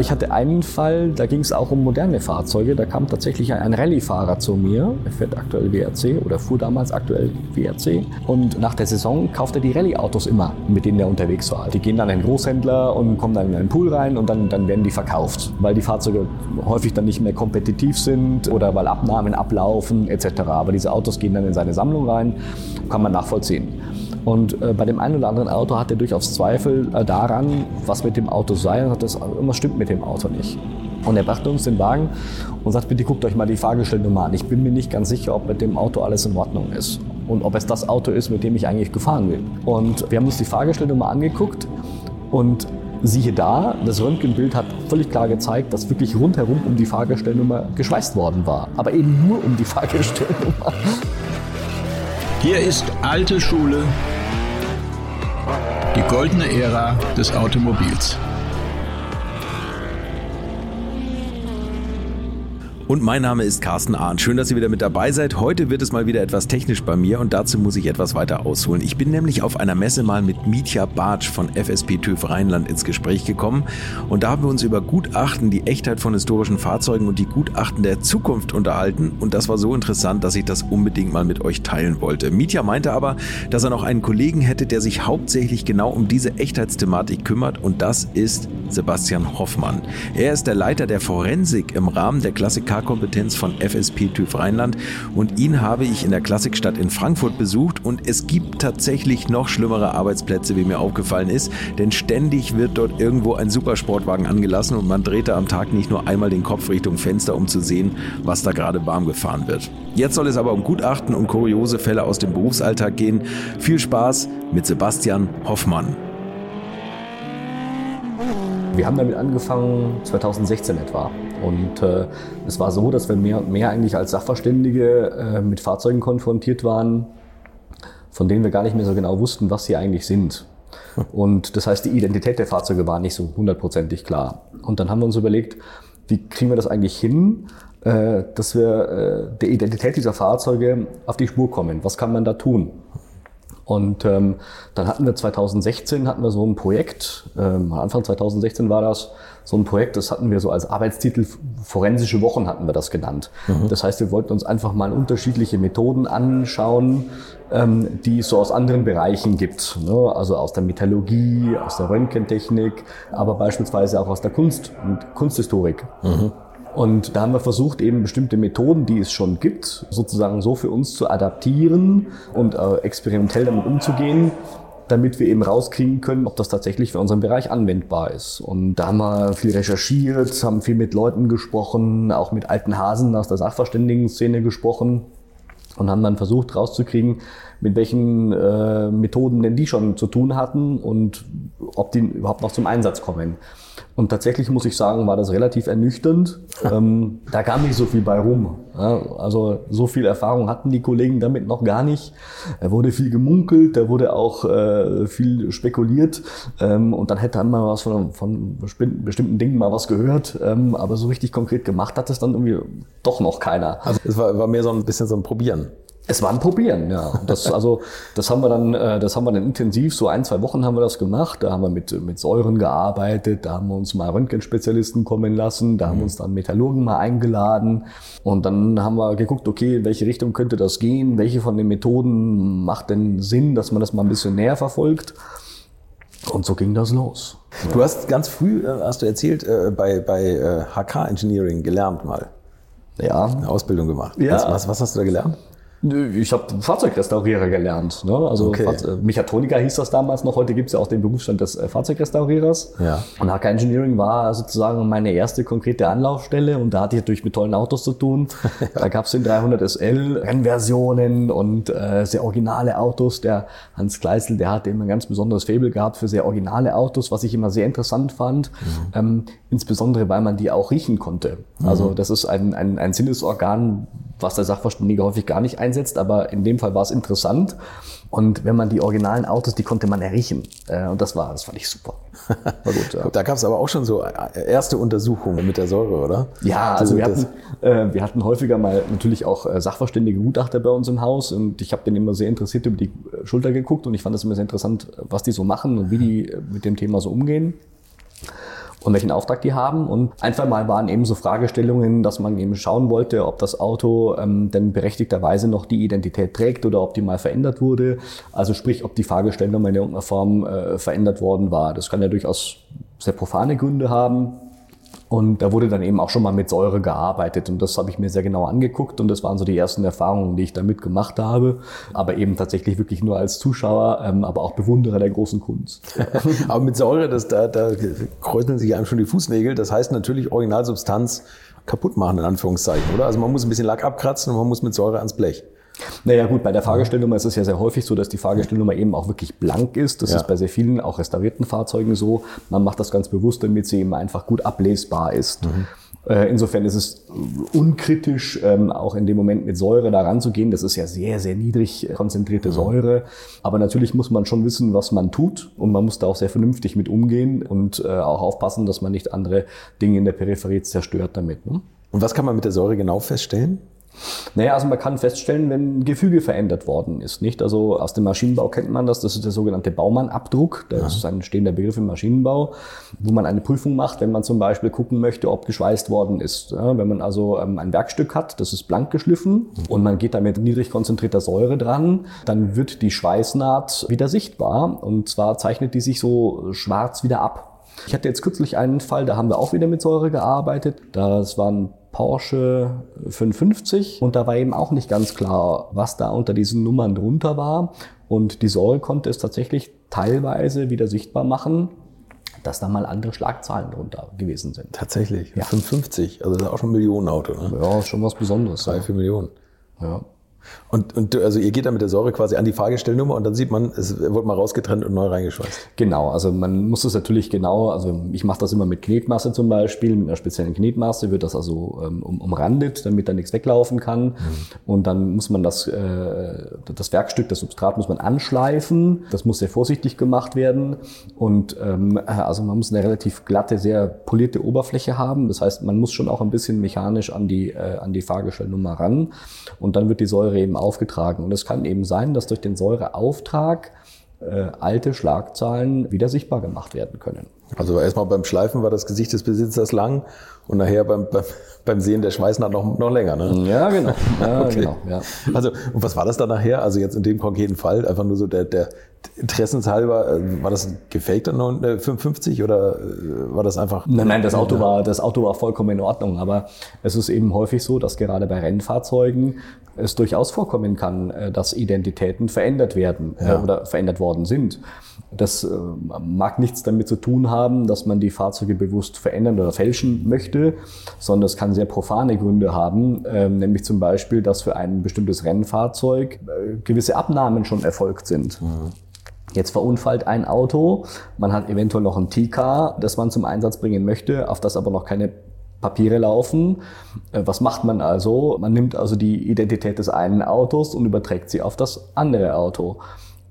Ich hatte einen Fall, da ging es auch um moderne Fahrzeuge. Da kam tatsächlich ein Rallye-Fahrer zu mir. Er fährt aktuell WRC oder fuhr damals aktuell WRC. Und nach der Saison kauft er die Rallye-Autos immer, mit denen er unterwegs war. Die gehen dann in den Großhändler und kommen dann in einen Pool rein und dann, dann werden die verkauft, weil die Fahrzeuge häufig dann nicht mehr kompetitiv sind oder weil Abnahmen ablaufen etc. Aber diese Autos gehen dann in seine Sammlung rein, kann man nachvollziehen. Und äh, bei dem einen oder anderen Auto hat er durchaus Zweifel äh, daran, was mit dem Auto sei. Und hat das, irgendwas stimmt mit dem Auto nicht. Und er brachte uns den Wagen und sagt, bitte guckt euch mal die Fahrgestellnummer an. Ich bin mir nicht ganz sicher, ob mit dem Auto alles in Ordnung ist. Und ob es das Auto ist, mit dem ich eigentlich gefahren will. Und wir haben uns die Fahrgestellnummer angeguckt und siehe da, das Röntgenbild hat völlig klar gezeigt, dass wirklich rundherum um die Fahrgestellnummer geschweißt worden war. Aber eben nur um die Fahrgestellnummer. Hier ist alte Schule, die goldene Ära des Automobils. Und mein Name ist Carsten Ahn. Schön, dass ihr wieder mit dabei seid. Heute wird es mal wieder etwas technisch bei mir und dazu muss ich etwas weiter ausholen. Ich bin nämlich auf einer Messe mal mit Mietja Bartsch von FSP TÜV Rheinland ins Gespräch gekommen und da haben wir uns über Gutachten, die Echtheit von historischen Fahrzeugen und die Gutachten der Zukunft unterhalten und das war so interessant, dass ich das unbedingt mal mit euch teilen wollte. Mietja meinte aber, dass er noch einen Kollegen hätte, der sich hauptsächlich genau um diese Echtheitsthematik kümmert und das ist Sebastian Hoffmann. Er ist der Leiter der Forensik im Rahmen der Klassiker Kompetenz von FSP TÜV Rheinland und ihn habe ich in der Klassikstadt in Frankfurt besucht und es gibt tatsächlich noch schlimmere Arbeitsplätze, wie mir aufgefallen ist, denn ständig wird dort irgendwo ein Supersportwagen angelassen und man dreht da am Tag nicht nur einmal den Kopf Richtung Fenster, um zu sehen, was da gerade warm gefahren wird. Jetzt soll es aber um Gutachten und kuriose Fälle aus dem Berufsalltag gehen. Viel Spaß mit Sebastian Hoffmann. Wir haben damit angefangen 2016 etwa. Und äh, es war so, dass wir mehr und mehr eigentlich als Sachverständige äh, mit Fahrzeugen konfrontiert waren, von denen wir gar nicht mehr so genau wussten, was sie eigentlich sind. Und das heißt, die Identität der Fahrzeuge war nicht so hundertprozentig klar. Und dann haben wir uns überlegt, wie kriegen wir das eigentlich hin, äh, dass wir äh, der Identität dieser Fahrzeuge auf die Spur kommen? Was kann man da tun? Und ähm, dann hatten wir 2016 hatten wir so ein Projekt, ähm, Anfang 2016 war das, so ein Projekt, das hatten wir so als Arbeitstitel, forensische Wochen hatten wir das genannt. Mhm. Das heißt, wir wollten uns einfach mal unterschiedliche Methoden anschauen, ähm, die es so aus anderen Bereichen gibt. Ne? Also aus der Metallurgie, aus der Röntgentechnik, aber beispielsweise auch aus der Kunst und Kunsthistorik. Mhm. Und da haben wir versucht, eben bestimmte Methoden, die es schon gibt, sozusagen so für uns zu adaptieren und äh, experimentell damit umzugehen, damit wir eben rauskriegen können, ob das tatsächlich für unseren Bereich anwendbar ist. Und da haben wir viel recherchiert, haben viel mit Leuten gesprochen, auch mit alten Hasen aus der Sachverständigen-Szene gesprochen und haben dann versucht rauszukriegen, mit welchen äh, Methoden denn die schon zu tun hatten und ob die überhaupt noch zum Einsatz kommen. Und tatsächlich muss ich sagen, war das relativ ernüchternd. ähm, da kam nicht so viel bei rum. Ja, also so viel Erfahrung hatten die Kollegen damit noch gar nicht. Er wurde viel gemunkelt, da wurde auch äh, viel spekuliert. Ähm, und dann hätte man was von, von bestimmten Dingen mal was gehört. Ähm, aber so richtig konkret gemacht hat es dann irgendwie doch noch keiner. Also es war, war mehr so ein bisschen so ein Probieren. Es war ein Probieren, ja. Das, also, das haben wir dann, äh, das haben wir dann intensiv, so ein, zwei Wochen haben wir das gemacht. Da haben wir mit, mit Säuren gearbeitet, da haben wir uns mal Röntgenspezialisten kommen lassen, da haben wir mhm. uns dann Metallurgen mal eingeladen. Und dann haben wir geguckt, okay, in welche Richtung könnte das gehen? Welche von den Methoden macht denn Sinn, dass man das mal ein bisschen näher verfolgt? Und so ging das los. Du hast ganz früh, äh, hast du erzählt, äh, bei, bei HK Engineering gelernt mal. Ja. Eine Ausbildung gemacht. Ja. Was, was, was hast du da gelernt? Ich habe Fahrzeugrestaurierer gelernt. Ne? Also okay. Fahrze Mechatroniker hieß das damals noch. Heute gibt es ja auch den Berufsstand des äh, Fahrzeugrestaurierers. Ja. Und HK Engineering war sozusagen meine erste konkrete Anlaufstelle. Und da hatte ich natürlich mit tollen Autos zu tun. Da gab es den 300 SL, Rennversionen und äh, sehr originale Autos. Der Hans Gleisel, der hatte immer ein ganz besonderes Faible gehabt für sehr originale Autos, was ich immer sehr interessant fand. Mhm. Ähm, insbesondere, weil man die auch riechen konnte. Also mhm. das ist ein, ein, ein Sinnesorgan, was der Sachverständige häufig gar nicht einsetzt, aber in dem Fall war es interessant. Und wenn man die originalen Autos, die konnte man erriechen. Äh, und das war, das fand ich super. War gut, ja. Da gab es aber auch schon so äh, erste Untersuchungen mit der Säure, oder? Ja, also wir hatten, äh, wir hatten häufiger mal natürlich auch sachverständige Gutachter bei uns im Haus und ich habe denen immer sehr interessiert über die Schulter geguckt und ich fand es immer sehr interessant, was die so machen und wie die mit dem Thema so umgehen. Und welchen Auftrag die haben. Und ein, zwei Mal waren eben so Fragestellungen, dass man eben schauen wollte, ob das Auto ähm, denn berechtigterweise noch die Identität trägt oder ob die mal verändert wurde. Also sprich, ob die Fahrgestellnummer in irgendeiner Form äh, verändert worden war. Das kann ja durchaus sehr profane Gründe haben. Und da wurde dann eben auch schon mal mit Säure gearbeitet und das habe ich mir sehr genau angeguckt und das waren so die ersten Erfahrungen, die ich damit gemacht habe. Aber eben tatsächlich wirklich nur als Zuschauer, ähm, aber auch Bewunderer der großen Kunst. aber mit Säure, das, da, da kräuseln sich einem schon die Fußnägel. Das heißt natürlich Originalsubstanz kaputt machen, in Anführungszeichen, oder? Also man muss ein bisschen Lack abkratzen und man muss mit Säure ans Blech. Naja gut, bei der Fahrgestellnummer ist es ja sehr häufig so, dass die Fahrgestellnummer eben auch wirklich blank ist. Das ja. ist bei sehr vielen, auch restaurierten Fahrzeugen so. Man macht das ganz bewusst, damit sie eben einfach gut ablesbar ist. Mhm. Äh, insofern ist es unkritisch, ähm, auch in dem Moment mit Säure da ranzugehen. Das ist ja sehr, sehr niedrig konzentrierte mhm. Säure. Aber natürlich muss man schon wissen, was man tut. Und man muss da auch sehr vernünftig mit umgehen und äh, auch aufpassen, dass man nicht andere Dinge in der Peripherie zerstört damit. Ne? Und was kann man mit der Säure genau feststellen? Naja, also man kann feststellen, wenn Gefüge verändert worden ist. Nicht? Also aus dem Maschinenbau kennt man das, das ist der sogenannte Baumann-Abdruck. Das ist ein stehender Begriff im Maschinenbau, wo man eine Prüfung macht, wenn man zum Beispiel gucken möchte, ob geschweißt worden ist. Wenn man also ähm, ein Werkstück hat, das ist blank geschliffen mhm. und man geht da mit niedrig konzentrierter Säure dran, dann wird die Schweißnaht wieder sichtbar und zwar zeichnet die sich so schwarz wieder ab. Ich hatte jetzt kürzlich einen Fall, da haben wir auch wieder mit Säure gearbeitet. Das waren Porsche 550 und da war eben auch nicht ganz klar, was da unter diesen Nummern drunter war. Und die Säure konnte es tatsächlich teilweise wieder sichtbar machen, dass da mal andere Schlagzahlen drunter gewesen sind. Tatsächlich, ja. 550, also das ist auch schon ein Millionenauto. Ne? Ja, ist schon was Besonderes. Drei, vier Millionen. Ja. Und, und also ihr geht dann mit der Säure quasi an die Fahrgestellnummer und dann sieht man, es wird mal rausgetrennt und neu reingeschweißt. Genau, also man muss das natürlich genau, also ich mache das immer mit Knetmasse zum Beispiel, mit einer speziellen Knetmasse wird das also ähm, um, umrandet, damit da nichts weglaufen kann. Mhm. Und dann muss man das, äh, das Werkstück, das Substrat muss man anschleifen. Das muss sehr vorsichtig gemacht werden. Und ähm, also man muss eine relativ glatte, sehr polierte Oberfläche haben. Das heißt, man muss schon auch ein bisschen mechanisch an die, äh, an die Fahrgestellnummer ran. Und dann wird die Säure Säure eben aufgetragen. Und es kann eben sein, dass durch den Säureauftrag äh, alte Schlagzahlen wieder sichtbar gemacht werden können. Also erstmal beim Schleifen war das Gesicht des Besitzers lang und nachher beim, beim, beim Sehen der Schweißnaht noch, noch länger. Ne? Ja, genau. Ja, okay. genau ja. Also, und was war das dann nachher? Also jetzt in dem konkreten Fall, einfach nur so der, der interessenshalber, äh, war das ein gefakter 55 äh, oder äh, war das einfach? Nein, nein, das Auto war, das Auto war vollkommen in Ordnung, aber es ist eben häufig so, dass gerade bei Rennfahrzeugen es durchaus vorkommen kann, dass Identitäten verändert werden ja. oder verändert worden sind. Das mag nichts damit zu tun haben, dass man die Fahrzeuge bewusst verändern oder fälschen möchte, sondern es kann sehr profane Gründe haben, ähm, nämlich zum Beispiel, dass für ein bestimmtes Rennfahrzeug gewisse Abnahmen schon erfolgt sind. Mhm. Jetzt verunfallt ein Auto, man hat eventuell noch ein TK, das man zum Einsatz bringen möchte, auf das aber noch keine Papiere laufen. Äh, was macht man also? Man nimmt also die Identität des einen Autos und überträgt sie auf das andere Auto.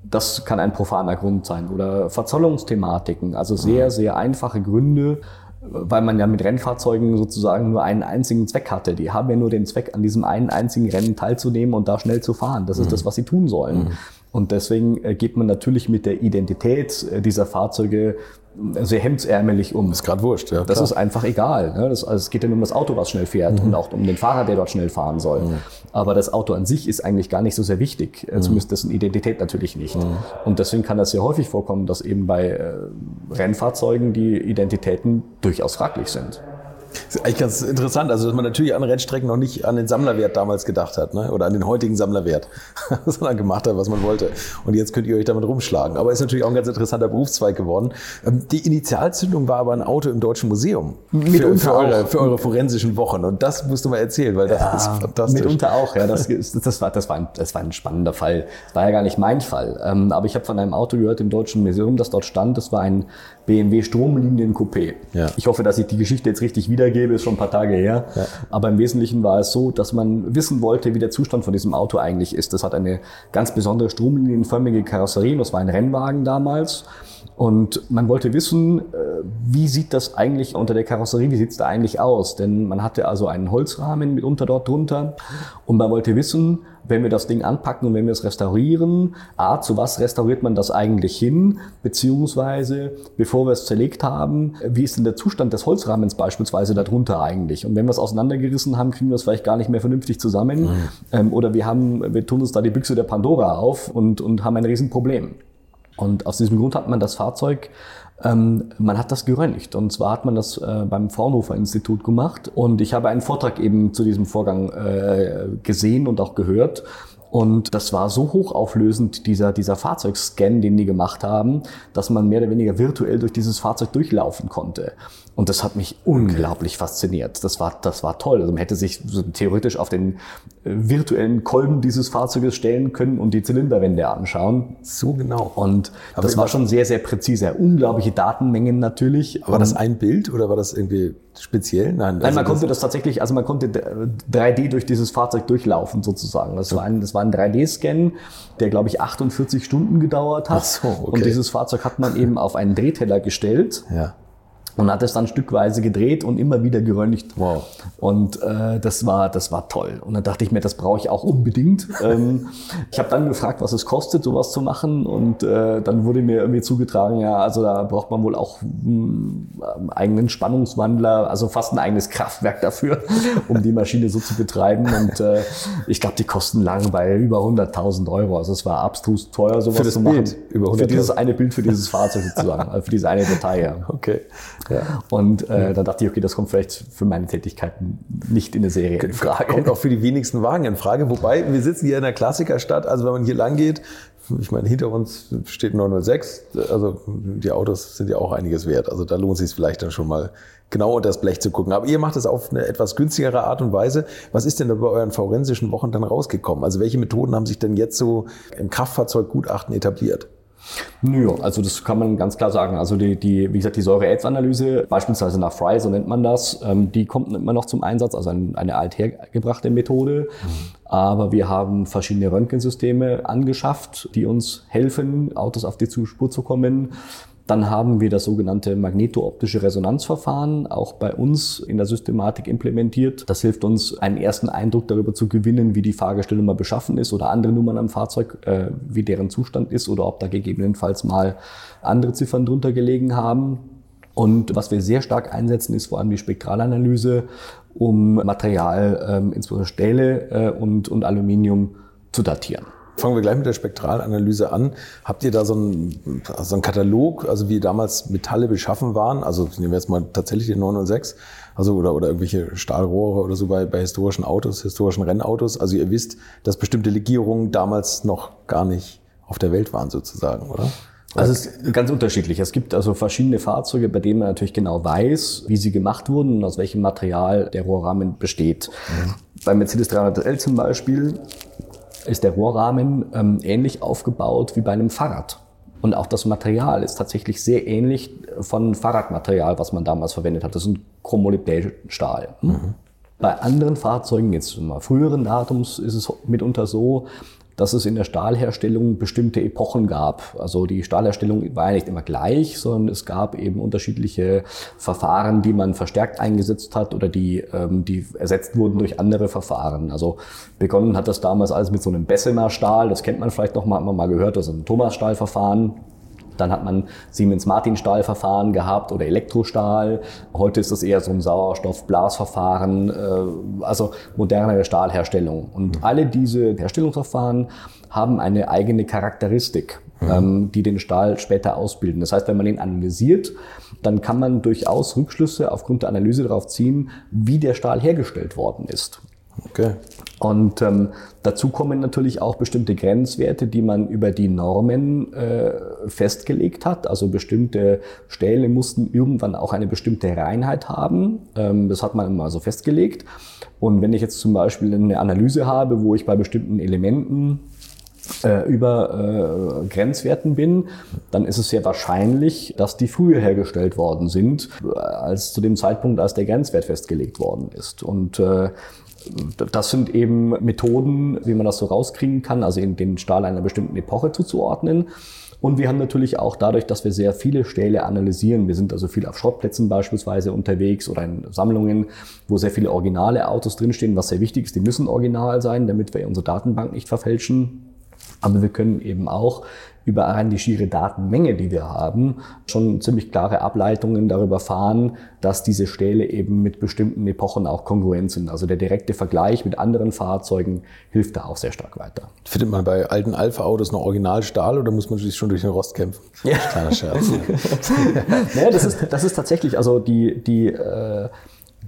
Das kann ein profaner Grund sein oder Verzollungsthematiken, also sehr, sehr einfache Gründe, weil man ja mit Rennfahrzeugen sozusagen nur einen einzigen Zweck hatte. Die haben ja nur den Zweck, an diesem einen einzigen Rennen teilzunehmen und da schnell zu fahren. Das ist mhm. das, was sie tun sollen. Mhm. Und deswegen äh, geht man natürlich mit der Identität äh, dieser Fahrzeuge äh, sehr hemdsärmelig um. Das ist gerade wurscht, ja. Das ist einfach egal. Ne? Das, also es geht ja nur um das Auto, was schnell fährt mhm. und auch um den Fahrer, der dort schnell fahren soll. Mhm. Aber das Auto an sich ist eigentlich gar nicht so sehr wichtig, mhm. zumindest dessen Identität natürlich nicht. Mhm. Und deswegen kann das sehr häufig vorkommen, dass eben bei äh, Rennfahrzeugen die Identitäten durchaus fraglich sind. Das ist eigentlich ganz interessant, also dass man natürlich an Rennstrecken noch nicht an den Sammlerwert damals gedacht hat, ne? oder an den heutigen Sammlerwert, sondern gemacht hat, was man wollte. Und jetzt könnt ihr euch damit rumschlagen. Aber ist natürlich auch ein ganz interessanter Berufszweig geworden. Ähm, die Initialzündung war aber ein Auto im Deutschen Museum. Für, für, eure, für eure forensischen Wochen. Und das musst du mal erzählen, weil das ja, ist fantastisch. Mitunter auch, ja. Das, das, war, das, war ein, das war ein spannender Fall. Das war ja gar nicht mein Fall. Ähm, aber ich habe von einem Auto gehört im Deutschen Museum, das dort stand. Das war ein BMW Stromlinien Coupé. Ja. Ich hoffe, dass ich die Geschichte jetzt richtig wiedergebe, ist schon ein paar Tage her. Ja. Aber im Wesentlichen war es so, dass man wissen wollte, wie der Zustand von diesem Auto eigentlich ist. Das hat eine ganz besondere stromlinienförmige Karosserie, das war ein Rennwagen damals. Und man wollte wissen, äh, wie sieht das eigentlich unter der Karosserie, wie sieht es da eigentlich aus? Denn man hatte also einen Holzrahmen mitunter dort drunter und man wollte wissen, wenn wir das Ding anpacken und wenn wir es restaurieren, A, zu was restauriert man das eigentlich hin, beziehungsweise bevor wir es zerlegt haben, wie ist denn der Zustand des Holzrahmens beispielsweise darunter eigentlich? Und wenn wir es auseinandergerissen haben, kriegen wir es vielleicht gar nicht mehr vernünftig zusammen mhm. ähm, oder wir haben, wir tun uns da die Büchse der Pandora auf und, und haben ein Riesenproblem. Und aus diesem Grund hat man das Fahrzeug ähm, man hat das geröntgt. Und zwar hat man das äh, beim Fraunhofer Institut gemacht. Und ich habe einen Vortrag eben zu diesem Vorgang äh, gesehen und auch gehört und das war so hochauflösend, dieser, dieser Fahrzeugscan, den die gemacht haben, dass man mehr oder weniger virtuell durch dieses Fahrzeug durchlaufen konnte. Und das hat mich unglaublich fasziniert. Das war, das war toll. Also man hätte sich so theoretisch auf den äh, virtuellen Kolben dieses Fahrzeuges stellen können und die Zylinderwände anschauen. So genau. Und Aber das war schon sehr, sehr präzise. Unglaubliche Datenmengen natürlich. War das ein Bild oder war das irgendwie speziell? Nein, Nein man also konnte das tatsächlich, also man konnte 3D durch dieses Fahrzeug durchlaufen sozusagen. Das war ein, das war ein 3D-Scan, der glaube ich 48 Stunden gedauert hat. Ach so, okay. Und dieses Fahrzeug hat man eben auf einen Drehteller gestellt. Ja und hat es dann stückweise gedreht und immer wieder geröntgt. Wow. Und äh, das war das war toll. Und dann dachte ich mir, das brauche ich auch unbedingt. ähm, ich habe dann gefragt, was es kostet, sowas zu machen. Und äh, dann wurde mir irgendwie zugetragen, ja, also da braucht man wohl auch einen hm, eigenen Spannungswandler, also fast ein eigenes Kraftwerk dafür, um die Maschine so zu betreiben. Und äh, ich glaube, die Kosten lagen bei über 100.000 Euro. Also es war abstrus teuer, sowas zu machen. Bild, über für dieses eine Bild für dieses Fahrzeug sozusagen, für diese eine Datei. Ja. Okay. Ja. Und äh, dann dachte ich, okay, das kommt vielleicht für meine Tätigkeiten nicht in eine Serie in Frage. Kommt auch für die wenigsten Wagen in Frage. Wobei, wir sitzen hier in der Klassikerstadt, also wenn man hier lang geht, ich meine, hinter uns steht 906, also die Autos sind ja auch einiges wert. Also da lohnt es sich vielleicht dann schon mal genau unter das Blech zu gucken. Aber ihr macht es auf eine etwas günstigere Art und Weise. Was ist denn da bei euren forensischen Wochen dann rausgekommen? Also welche Methoden haben sich denn jetzt so im Kraftfahrzeuggutachten etabliert? Nö, also das kann man ganz klar sagen. Also die, die wie gesagt, die Säure-Aids-Analyse, beispielsweise nach Fry, so nennt man das, ähm, die kommt immer noch zum Einsatz, also eine althergebrachte Methode. Aber wir haben verschiedene Röntgensysteme angeschafft, die uns helfen, Autos auf die Spur zu kommen. Dann haben wir das sogenannte magnetooptische Resonanzverfahren auch bei uns in der Systematik implementiert. Das hilft uns, einen ersten Eindruck darüber zu gewinnen, wie die Fahrgestellnummer beschaffen ist oder andere Nummern am Fahrzeug, äh, wie deren Zustand ist oder ob da gegebenenfalls mal andere Ziffern drunter gelegen haben. Und was wir sehr stark einsetzen, ist vor allem die Spektralanalyse, um Material, ähm, insbesondere Stähle äh, und, und Aluminium, zu datieren. Fangen wir gleich mit der Spektralanalyse an. Habt ihr da so einen, so einen Katalog, also wie damals Metalle beschaffen waren? Also nehmen wir jetzt mal tatsächlich den 906, also oder, oder irgendwelche Stahlrohre oder so bei, bei historischen Autos, historischen Rennautos. Also ihr wisst, dass bestimmte Legierungen damals noch gar nicht auf der Welt waren sozusagen, oder? Also es ist ganz unterschiedlich. Es gibt also verschiedene Fahrzeuge, bei denen man natürlich genau weiß, wie sie gemacht wurden und aus welchem Material der Rohrrahmen besteht. Mhm. Beim Mercedes 300L zum Beispiel ist der Rohrrahmen ähm, ähnlich aufgebaut wie bei einem Fahrrad. Und auch das Material ist tatsächlich sehr ähnlich von Fahrradmaterial, was man damals verwendet hat. Das ist ein Chromolybdänstahl. Mhm. Bei anderen Fahrzeugen, jetzt mal früheren Datums, ist es mitunter so, dass es in der Stahlherstellung bestimmte Epochen gab. Also die Stahlherstellung war ja nicht immer gleich, sondern es gab eben unterschiedliche Verfahren, die man verstärkt eingesetzt hat oder die, ähm, die ersetzt wurden durch andere Verfahren. Also begonnen hat das damals alles mit so einem Bessemer Stahl, das kennt man vielleicht noch mal, mal gehört, das ist ein Thomas-Stahlverfahren. Dann hat man Siemens-Martin-Stahlverfahren gehabt oder Elektrostahl. Heute ist das eher so ein Sauerstoff-Blasverfahren, äh, also modernere Stahlherstellung. Und mhm. alle diese Herstellungsverfahren haben eine eigene Charakteristik, mhm. ähm, die den Stahl später ausbilden. Das heißt, wenn man ihn analysiert, dann kann man durchaus Rückschlüsse aufgrund der Analyse darauf ziehen, wie der Stahl hergestellt worden ist. Okay. Und ähm, dazu kommen natürlich auch bestimmte Grenzwerte, die man über die Normen äh, festgelegt hat. Also bestimmte Stähle mussten irgendwann auch eine bestimmte Reinheit haben. Ähm, das hat man immer so festgelegt. Und wenn ich jetzt zum Beispiel eine Analyse habe, wo ich bei bestimmten Elementen äh, über äh, Grenzwerten bin, dann ist es sehr wahrscheinlich, dass die früher hergestellt worden sind, äh, als zu dem Zeitpunkt, als der Grenzwert festgelegt worden ist. Und äh, das sind eben Methoden, wie man das so rauskriegen kann, also in den Stahl einer bestimmten Epoche zuzuordnen. Und wir haben natürlich auch dadurch, dass wir sehr viele Stähle analysieren, wir sind also viel auf Schrottplätzen beispielsweise unterwegs oder in Sammlungen, wo sehr viele originale Autos drinstehen, was sehr wichtig ist, die müssen original sein, damit wir unsere Datenbank nicht verfälschen. Aber wir können eben auch über allein die schiere Datenmenge, die wir haben, schon ziemlich klare Ableitungen darüber fahren, dass diese Stähle eben mit bestimmten Epochen auch kongruent sind. Also der direkte Vergleich mit anderen Fahrzeugen hilft da auch sehr stark weiter. Findet man bei alten Alpha-Autos noch Originalstahl oder muss man sich schon durch den Rost kämpfen? Ja. Kleiner Scherz. naja, das ist, das ist tatsächlich, also die, die, äh,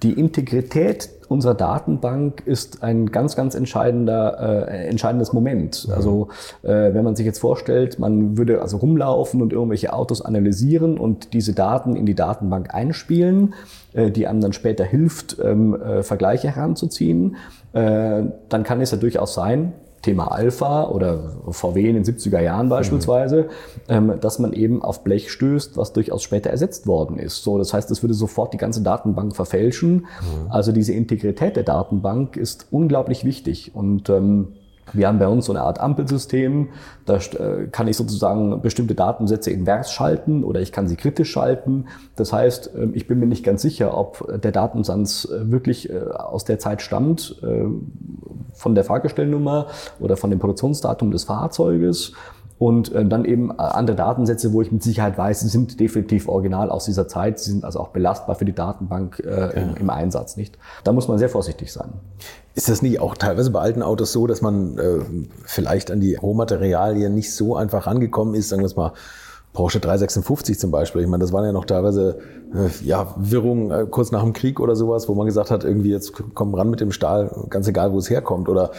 die Integrität unserer Datenbank ist ein ganz, ganz entscheidender, äh, entscheidendes Moment. Mhm. Also äh, wenn man sich jetzt vorstellt, man würde also rumlaufen und irgendwelche Autos analysieren und diese Daten in die Datenbank einspielen, äh, die einem dann später hilft, ähm, äh, Vergleiche heranzuziehen, äh, dann kann es ja durchaus sein, Thema Alpha oder VW in den 70er Jahren beispielsweise, mhm. dass man eben auf Blech stößt, was durchaus später ersetzt worden ist. So, das heißt, es würde sofort die ganze Datenbank verfälschen. Mhm. Also diese Integrität der Datenbank ist unglaublich wichtig und ähm, wir haben bei uns so eine Art Ampelsystem. Da äh, kann ich sozusagen bestimmte Datensätze invers schalten oder ich kann sie kritisch schalten. Das heißt, ähm, ich bin mir nicht ganz sicher, ob der Datensatz äh, wirklich äh, aus der Zeit stammt, von der Fahrgestellnummer oder von dem Produktionsdatum des Fahrzeuges und äh, dann eben äh, andere Datensätze, wo ich mit Sicherheit weiß, sie sind definitiv original aus dieser Zeit, sie sind also auch belastbar für die Datenbank äh, im, im, Einsatz, nicht? Da muss man sehr vorsichtig sein. Ist das nicht auch teilweise bei alten Autos so, dass man äh, vielleicht an die Rohmaterialien nicht so einfach rangekommen ist, sagen wir es mal, Porsche 356 zum Beispiel. Ich meine, das waren ja noch teilweise äh, ja, Wirrungen äh, kurz nach dem Krieg oder sowas, wo man gesagt hat, irgendwie jetzt kommen ran mit dem Stahl, ganz egal, wo es herkommt. Oder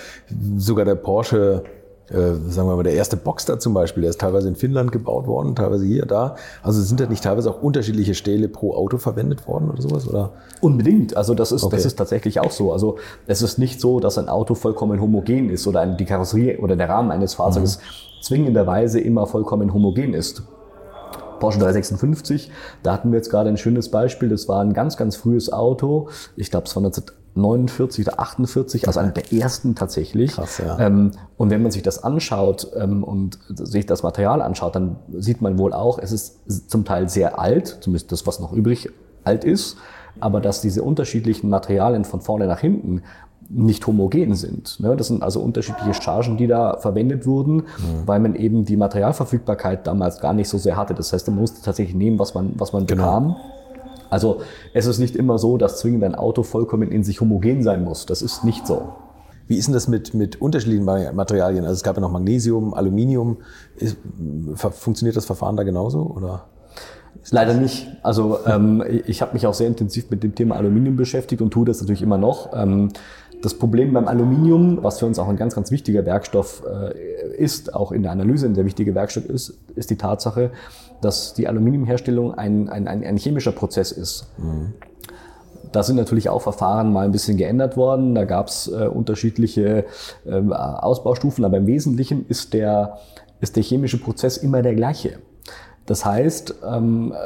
sogar der Porsche sagen wir mal, der erste Boxster zum Beispiel, der ist teilweise in Finnland gebaut worden, teilweise hier, da. Also sind da nicht teilweise auch unterschiedliche Stähle pro Auto verwendet worden oder sowas? Oder? Unbedingt. Also das ist, okay. das ist tatsächlich auch so. Also es ist nicht so, dass ein Auto vollkommen homogen ist oder die Karosserie oder der Rahmen eines Fahrzeugs mhm. zwingenderweise immer vollkommen homogen ist. Porsche 356, da hatten wir jetzt gerade ein schönes Beispiel. Das war ein ganz, ganz frühes Auto. Ich glaube, es war 49 oder 48, also einer der ersten tatsächlich. Krass, ja. Ähm, und wenn man sich das anschaut ähm, und sich das Material anschaut, dann sieht man wohl auch, es ist zum Teil sehr alt, zumindest das, was noch übrig alt ist, aber dass diese unterschiedlichen Materialien von vorne nach hinten nicht homogen sind. Ne? Das sind also unterschiedliche Chargen, die da verwendet wurden, mhm. weil man eben die Materialverfügbarkeit damals gar nicht so sehr hatte. Das heißt, man musste tatsächlich nehmen, was man, was man genau. bekam. Also es ist nicht immer so, dass zwingend ein Auto vollkommen in sich homogen sein muss. Das ist nicht so. Wie ist denn das mit, mit unterschiedlichen Materialien? Also es gab ja noch Magnesium, Aluminium. Ist, funktioniert das Verfahren da genauso? Oder? Leider nicht. Also ähm, ich habe mich auch sehr intensiv mit dem Thema Aluminium beschäftigt und tue das natürlich immer noch. Ähm, das Problem beim Aluminium, was für uns auch ein ganz, ganz wichtiger Werkstoff äh, ist, auch in der Analyse ein sehr wichtiger Werkstoff ist, ist die Tatsache, dass die Aluminiumherstellung ein, ein, ein, ein chemischer Prozess ist. Mhm. Da sind natürlich auch Verfahren mal ein bisschen geändert worden. Da gab es äh, unterschiedliche äh, Ausbaustufen, aber im Wesentlichen ist der, ist der chemische Prozess immer der gleiche. Das heißt, ähm, äh,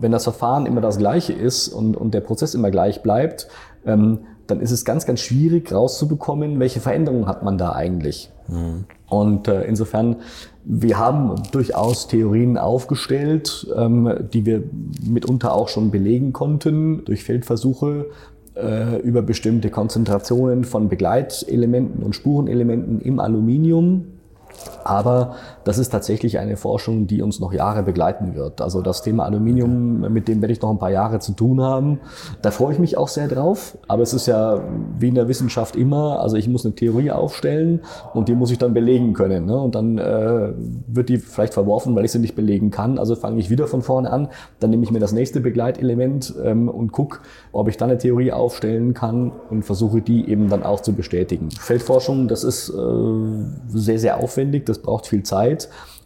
wenn das Verfahren immer das gleiche ist und, und der Prozess immer gleich bleibt, ähm, dann ist es ganz, ganz schwierig rauszubekommen, welche Veränderungen hat man da eigentlich. Mhm. Und äh, insofern, wir haben durchaus Theorien aufgestellt, ähm, die wir mitunter auch schon belegen konnten durch Feldversuche äh, über bestimmte Konzentrationen von Begleitelementen und Spurenelementen im Aluminium aber das ist tatsächlich eine Forschung, die uns noch Jahre begleiten wird. Also das Thema Aluminium, mit dem werde ich noch ein paar Jahre zu tun haben. Da freue ich mich auch sehr drauf. Aber es ist ja wie in der Wissenschaft immer, also ich muss eine Theorie aufstellen und die muss ich dann belegen können. Ne? Und dann äh, wird die vielleicht verworfen, weil ich sie nicht belegen kann. Also fange ich wieder von vorne an. Dann nehme ich mir das nächste Begleitelement ähm, und gucke, ob ich dann eine Theorie aufstellen kann und versuche die eben dann auch zu bestätigen. Feldforschung, das ist äh, sehr, sehr aufwendig aufwendig, das braucht viel Zeit.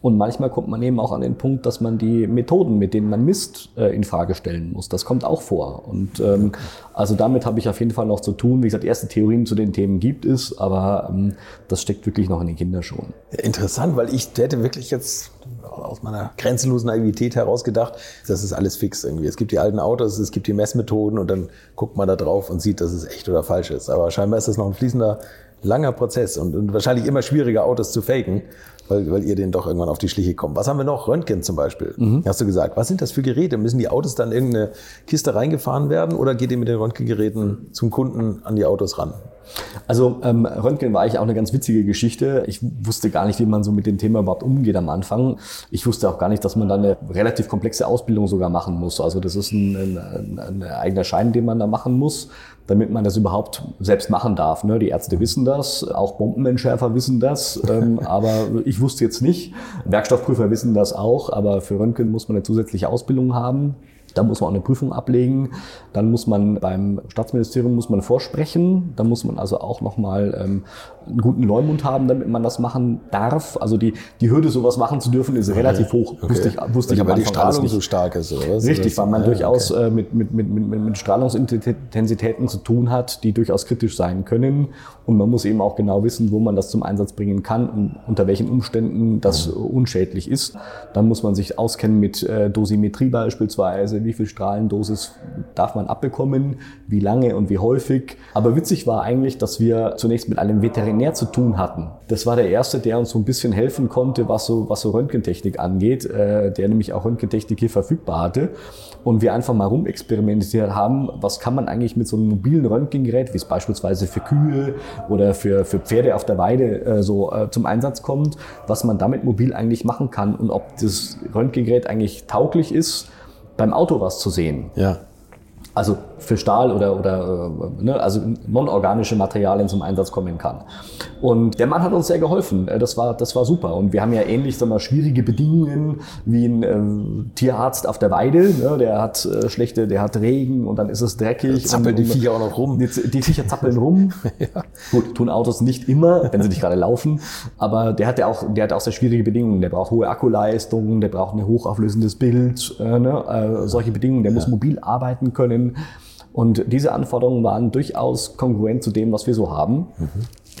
Und manchmal kommt man eben auch an den Punkt, dass man die Methoden, mit denen man misst, äh, in Frage stellen muss. Das kommt auch vor. Und ähm, also damit habe ich auf jeden Fall noch zu tun. Wie gesagt, erste Theorien zu den Themen gibt es, aber ähm, das steckt wirklich noch in den Kinderschuhen. Interessant, weil ich hätte wirklich jetzt aus meiner grenzenlosen Naivität heraus gedacht, das ist alles fix irgendwie. Es gibt die alten Autos, es gibt die Messmethoden und dann guckt man da drauf und sieht, dass es echt oder falsch ist. Aber scheinbar ist das noch ein fließender langer Prozess und, und wahrscheinlich immer schwieriger, Autos zu faken. weil, weil ihr denen doch irgendwann auf die Schliche kommt. Was haben wir noch? Röntgen zum Beispiel. Mhm. Hast du gesagt. Was sind das für Geräte? Müssen die Autos dann in irgendeine Kiste reingefahren werden oder geht ihr mit den Röntgengeräten zum Kunden an die Autos ran? Also ähm, Röntgen war eigentlich auch eine ganz witzige Geschichte. Ich wusste gar nicht, wie man so mit dem Thema überhaupt umgeht am Anfang. Ich wusste auch gar nicht, dass man da eine relativ komplexe Ausbildung sogar machen muss. Also das ist ein, ein, ein eigener Schein, den man da machen muss, damit man das überhaupt selbst machen darf. Ne? Die Ärzte wissen das, auch Bombenentschärfer wissen das, ähm, aber ich wusste jetzt nicht. Werkstoffprüfer wissen das auch, aber für Röntgen muss man eine zusätzliche Ausbildung haben. Da muss man auch eine Prüfung ablegen. Dann muss man beim Staatsministerium muss man vorsprechen. Da muss man also auch nochmal ähm, einen guten Leumund haben, damit man das machen darf. Also die, die Hürde, sowas machen zu dürfen, ist relativ hoch. Okay. Wusste ich, wusste ich weil die Strahlung so stark ist. Oder? Richtig, weil man ja, durchaus okay. äh, mit, mit, mit, mit, mit Strahlungsintensitäten zu tun hat, die durchaus kritisch sein können. Und man muss eben auch genau wissen, wo man das zum Einsatz bringen kann und unter welchen Umständen das mhm. unschädlich ist. Dann muss man sich auskennen mit äh, Dosimetrie beispielsweise. Wie viel Strahlendosis darf man abbekommen? Wie lange und wie häufig? Aber witzig war eigentlich, dass wir zunächst mit einem Veterinär zu tun hatten. Das war der erste, der uns so ein bisschen helfen konnte, was so, was so Röntgentechnik angeht, äh, der nämlich auch Röntgentechnik hier verfügbar hatte. Und wir einfach mal rumexperimentiert haben, was kann man eigentlich mit so einem mobilen Röntgengerät, wie es beispielsweise für Kühe oder für, für Pferde auf der Weide äh, so äh, zum Einsatz kommt, was man damit mobil eigentlich machen kann und ob das Röntgengerät eigentlich tauglich ist, beim Auto was zu sehen. Ja. Also für Stahl oder, oder äh, ne, also non-organische Materialien zum Einsatz kommen kann. Und der Mann hat uns sehr geholfen. Äh, das war, das war super. Und wir haben ja ähnlich sagen wir, schwierige Bedingungen wie ein äh, Tierarzt auf der Weide. Ne? Der hat äh, schlechte, der hat Regen und dann ist es dreckig. Zappeln die Viecher auch noch rum. Die, die Viecher zappeln rum. ja. Gut, tun Autos nicht immer, wenn sie nicht gerade laufen. Aber der hat ja auch, der hat auch sehr schwierige Bedingungen. Der braucht hohe Akkuleistungen, der braucht ein hochauflösendes Bild, äh, ne? äh, solche Bedingungen. Der ja. muss mobil arbeiten können. Und diese Anforderungen waren durchaus kongruent zu dem, was wir so haben. Mhm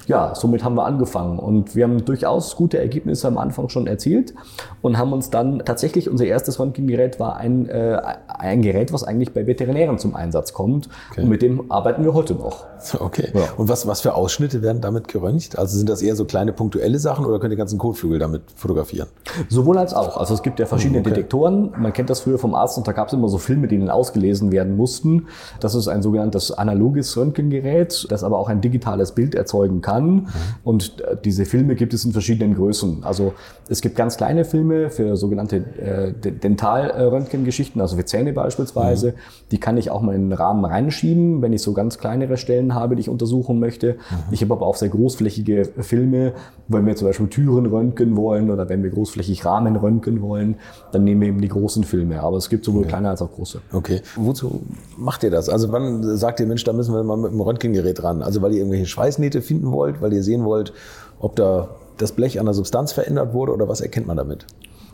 ja, somit haben wir angefangen und wir haben durchaus gute Ergebnisse am Anfang schon erzielt und haben uns dann tatsächlich unser erstes Röntgengerät war ein, äh, ein Gerät, was eigentlich bei Veterinären zum Einsatz kommt okay. und mit dem arbeiten wir heute noch. Okay. Ja. Und was, was für Ausschnitte werden damit geröntgt? Also sind das eher so kleine punktuelle Sachen oder könnt ihr ganzen Kotflügel damit fotografieren? Sowohl als auch. Also es gibt ja verschiedene okay. Detektoren. Man kennt das früher vom Arzt und da gab es immer so Filme, die dann ausgelesen werden mussten. Das ist ein sogenanntes analoges Röntgengerät, das aber auch ein digitales Bild erzeugen kann kann. Mhm. Und äh, diese Filme gibt es in verschiedenen Größen. Also es gibt ganz kleine Filme für sogenannte äh, Dentalröntgengeschichten, also für Zähne beispielsweise. Mhm. Die kann ich auch mal in den Rahmen reinschieben, wenn ich so ganz kleinere Stellen habe, die ich untersuchen möchte. Mhm. Ich habe aber auch sehr großflächige Filme, wenn wir zum Beispiel Türen röntgen wollen oder wenn wir großflächig Rahmen röntgen wollen, dann nehmen wir eben die großen Filme. Aber es gibt sowohl okay. kleine als auch große. Okay. Wozu macht ihr das? Also wann sagt ihr, Mensch, da müssen wir mal mit dem Röntgengerät ran? Also weil ihr irgendwelche Schweißnähte finden wollt? wollt, weil ihr sehen wollt, ob da das Blech an der Substanz verändert wurde oder was erkennt man damit?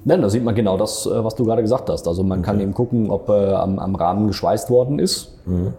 Nein, da sieht man genau das, äh, was du gerade gesagt hast. Also man okay. kann eben gucken, ob äh, am, am, Rahmen geschweißt worden ist. Mhm.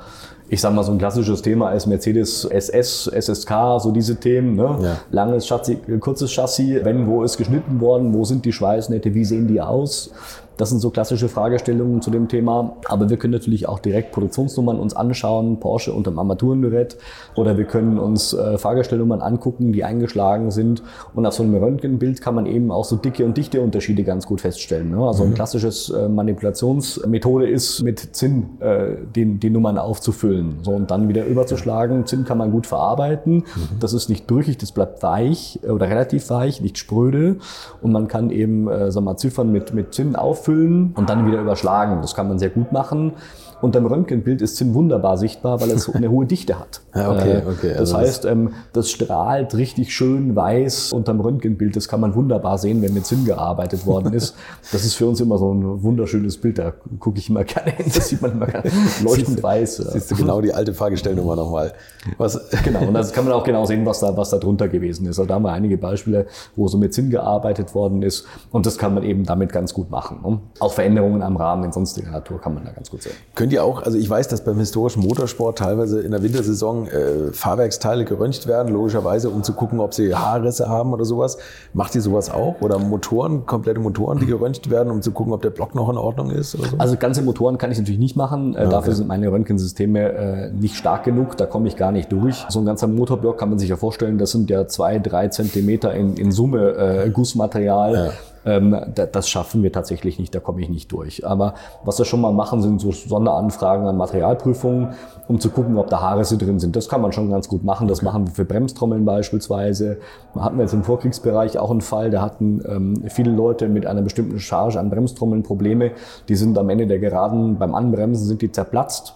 Ich sage mal, so ein klassisches Thema ist Mercedes SS, SSK, so diese Themen. Ne? Ja. Langes Chassis, kurzes Chassis, wenn, wo ist geschnitten worden, wo sind die Schweißnähte, wie sehen die aus? Das sind so klassische Fragestellungen zu dem Thema. Aber wir können natürlich auch direkt Produktionsnummern uns anschauen, Porsche unter dem Armaturenbrett. Oder wir können uns äh, Fahrgestellnummern angucken, die eingeschlagen sind. Und auf so einem Röntgenbild kann man eben auch so dicke und dichte Unterschiede ganz gut feststellen. Ne? Also ein mhm. klassisches äh, Manipulationsmethode ist, mit Zinn äh, die, die Nummern aufzufüllen. So, und dann wieder überzuschlagen. Zinn kann man gut verarbeiten. Mhm. Das ist nicht brüchig, das bleibt weich äh, oder relativ weich, nicht spröde. Und man kann eben, äh, sag mal, Ziffern mit, mit Zinn auffüllen und dann wieder überschlagen. Das kann man sehr gut machen. Und am Röntgenbild ist Zinn wunderbar sichtbar, weil es eine hohe Dichte hat. Ja, okay, äh, okay. Das also heißt, ähm, das strahlt richtig schön weiß unterm Röntgenbild. Das kann man wunderbar sehen, wenn mit Zinn gearbeitet worden ist. Das ist für uns immer so ein wunderschönes Bild. Da gucke ich immer gerne hin. Das sieht man immer leuchtend weiß. Siehst du genau die alte Fahrgestellnummer nochmal. Was? Genau. Und das kann man auch genau sehen, was da, was da drunter gewesen ist. Also da haben wir einige Beispiele, wo so mit Zinn gearbeitet worden ist. Und das kann man eben damit ganz gut machen. Ne? Auch Veränderungen am Rahmen in sonstiger Natur kann man da ganz gut sehen. Könnt ihr auch, also ich weiß, dass beim historischen Motorsport teilweise in der Wintersaison äh, Fahrwerksteile geröntgt werden, logischerweise, um zu gucken, ob sie Haarrisse haben oder sowas. Macht ihr sowas auch? Oder Motoren, komplette Motoren, die geröntgt werden, um zu gucken, ob der Block noch in Ordnung ist? So? Also ganze Motoren kann ich natürlich nicht machen. Äh, okay. Dafür sind meine Röntgensysteme äh, nicht stark genug, da komme ich gar nicht durch. So ein ganzer Motorblock kann man sich ja vorstellen, das sind ja zwei, drei Zentimeter in, in Summe äh, Gussmaterial. Ja. Ähm, das schaffen wir tatsächlich nicht, da komme ich nicht durch. Aber was wir schon mal machen, sind so Sonderanfragen an Materialprüfungen, um zu gucken, ob da Haare drin sind. Das kann man schon ganz gut machen. Das machen wir für Bremstrommeln beispielsweise. Hatten wir jetzt im Vorkriegsbereich auch einen Fall, da hatten ähm, viele Leute mit einer bestimmten Charge an Bremstrommeln Probleme. Die sind am Ende der Geraden beim Anbremsen sind die zerplatzt.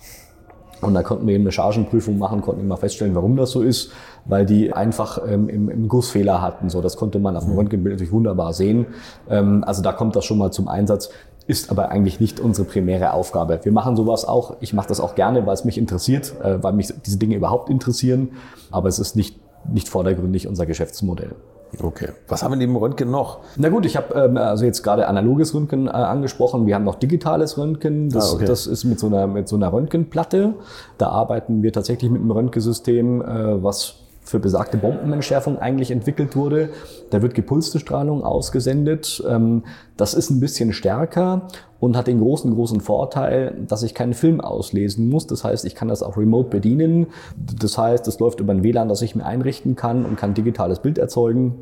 Und da konnten wir eben eine Chargenprüfung machen, konnten immer feststellen, warum das so ist, weil die einfach ähm, im, im Gussfehler hatten. So, das konnte man auf dem mhm. Röntgenbild natürlich wunderbar sehen. Ähm, also da kommt das schon mal zum Einsatz, ist aber eigentlich nicht unsere primäre Aufgabe. Wir machen sowas auch, ich mache das auch gerne, weil es mich interessiert, äh, weil mich diese Dinge überhaupt interessieren, aber es ist nicht, nicht vordergründig unser Geschäftsmodell. Okay. Was haben wir neben Röntgen noch? Na gut, ich habe ähm, also jetzt gerade analoges Röntgen äh, angesprochen. Wir haben noch digitales Röntgen. Das, ah, okay. das ist mit so einer mit so einer Röntgenplatte. Da arbeiten wir tatsächlich mit einem Röntgensystem, äh, was für besagte Bombenentschärfung eigentlich entwickelt wurde. Da wird gepulste Strahlung ausgesendet. Ähm, das ist ein bisschen stärker und hat den großen, großen Vorteil, dass ich keinen Film auslesen muss. Das heißt, ich kann das auch remote bedienen. Das heißt, es läuft über ein WLAN, das ich mir einrichten kann und kann digitales Bild erzeugen.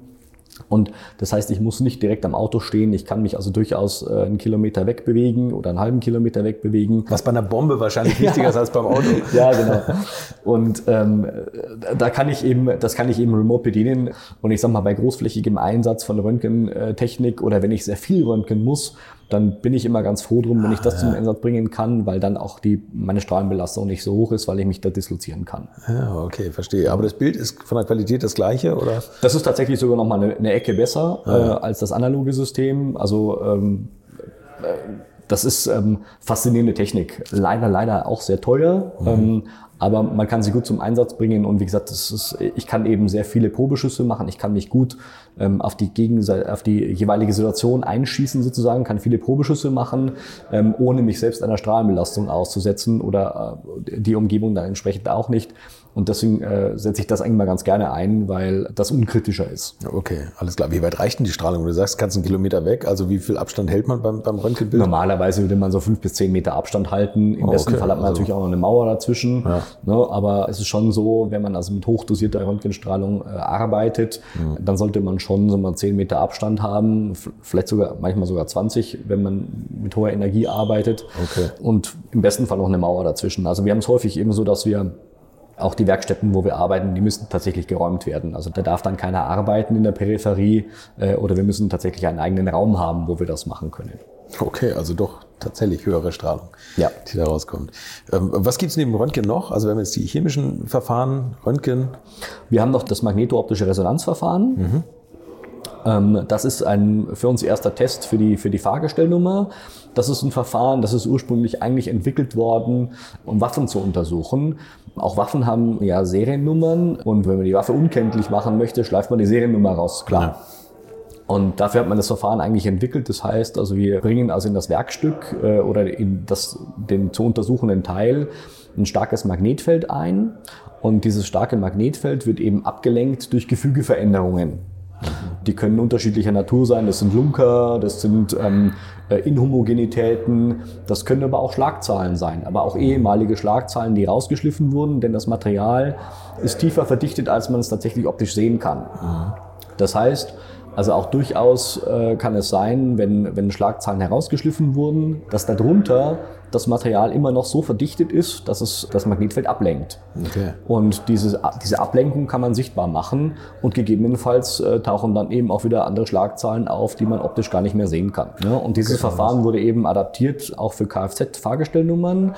Und das heißt, ich muss nicht direkt am Auto stehen. Ich kann mich also durchaus äh, einen Kilometer wegbewegen oder einen halben Kilometer wegbewegen. Was bei einer Bombe wahrscheinlich wichtiger ist als beim Auto. ja, genau. Und ähm, da kann ich eben, das kann ich eben remote bedienen. Und ich sag mal, bei großflächigem Einsatz von Röntgentechnik oder wenn ich sehr viel röntgen muss, dann bin ich immer ganz froh drum, wenn ich das ah, zum Einsatz bringen kann, weil dann auch die, meine Strahlenbelastung nicht so hoch ist, weil ich mich da dislozieren kann. Ja, okay, verstehe. Aber das Bild ist von der Qualität das gleiche, oder? Das ist tatsächlich sogar noch mal eine, eine Ecke besser ah, ja. äh, als das analoge System. Also ähm, äh, das ist ähm, faszinierende Technik. Leider, leider auch sehr teuer. Mhm. Ähm, aber man kann sie gut zum Einsatz bringen und wie gesagt, das ist, ich kann eben sehr viele Probeschüsse machen. Ich kann mich gut ähm, auf, die Gegenseite, auf die jeweilige Situation einschießen sozusagen, kann viele Probeschüsse machen, ähm, ohne mich selbst einer Strahlenbelastung auszusetzen oder äh, die Umgebung dann entsprechend auch nicht. Und deswegen äh, setze ich das eigentlich mal ganz gerne ein, weil das unkritischer ist. Okay, alles klar. Wie weit reicht denn die Strahlung? Du sagst, kannst einen Kilometer weg. Also wie viel Abstand hält man beim, beim Röntgenbild? Normalerweise würde man so fünf bis zehn Meter Abstand halten. Im oh, besten okay. Fall hat man also, natürlich auch noch eine Mauer dazwischen. Ja. Ne, aber es ist schon so, wenn man also mit hochdosierter Röntgenstrahlung äh, arbeitet, mhm. dann sollte man schon so mal zehn Meter Abstand haben. Vielleicht sogar, manchmal sogar 20, wenn man mit hoher Energie arbeitet. Okay. Und im besten Fall noch eine Mauer dazwischen. Also wir haben es häufig eben so, dass wir auch die Werkstätten, wo wir arbeiten, die müssen tatsächlich geräumt werden. Also da darf dann keiner arbeiten in der Peripherie äh, oder wir müssen tatsächlich einen eigenen Raum haben, wo wir das machen können. Okay, also doch tatsächlich höhere Strahlung, ja. die da rauskommt. Ähm, was gibt's neben Röntgen noch? Also wir haben jetzt die chemischen Verfahren, Röntgen. Wir haben noch das magnetooptische Resonanzverfahren. Mhm. Ähm, das ist ein für uns erster Test für die, für die Fahrgestellnummer. Das ist ein Verfahren, das ist ursprünglich eigentlich entwickelt worden, um Waffen zu untersuchen. Auch Waffen haben ja Seriennummern und wenn man die Waffe unkenntlich machen möchte, schleift man die Seriennummer raus, klar. Ja. Und dafür hat man das Verfahren eigentlich entwickelt. Das heißt, also wir bringen also in das Werkstück äh, oder in das, den zu untersuchenden Teil ein starkes Magnetfeld ein. Und dieses starke Magnetfeld wird eben abgelenkt durch Gefügeveränderungen. Die können unterschiedlicher Natur sein. Das sind Lunker, das sind ähm, äh, Inhomogenitäten, das können aber auch Schlagzahlen sein, aber auch ehemalige Schlagzahlen, die rausgeschliffen wurden, denn das Material ist tiefer verdichtet, als man es tatsächlich optisch sehen kann. Das heißt, also auch durchaus äh, kann es sein, wenn, wenn Schlagzahlen herausgeschliffen wurden, dass darunter das Material immer noch so verdichtet ist, dass es das Magnetfeld ablenkt. Okay. Und diese, diese Ablenkung kann man sichtbar machen und gegebenenfalls äh, tauchen dann eben auch wieder andere Schlagzahlen auf, die man optisch gar nicht mehr sehen kann. Ja, und dieses okay. Verfahren wurde eben adaptiert auch für Kfz-Fahrgestellnummern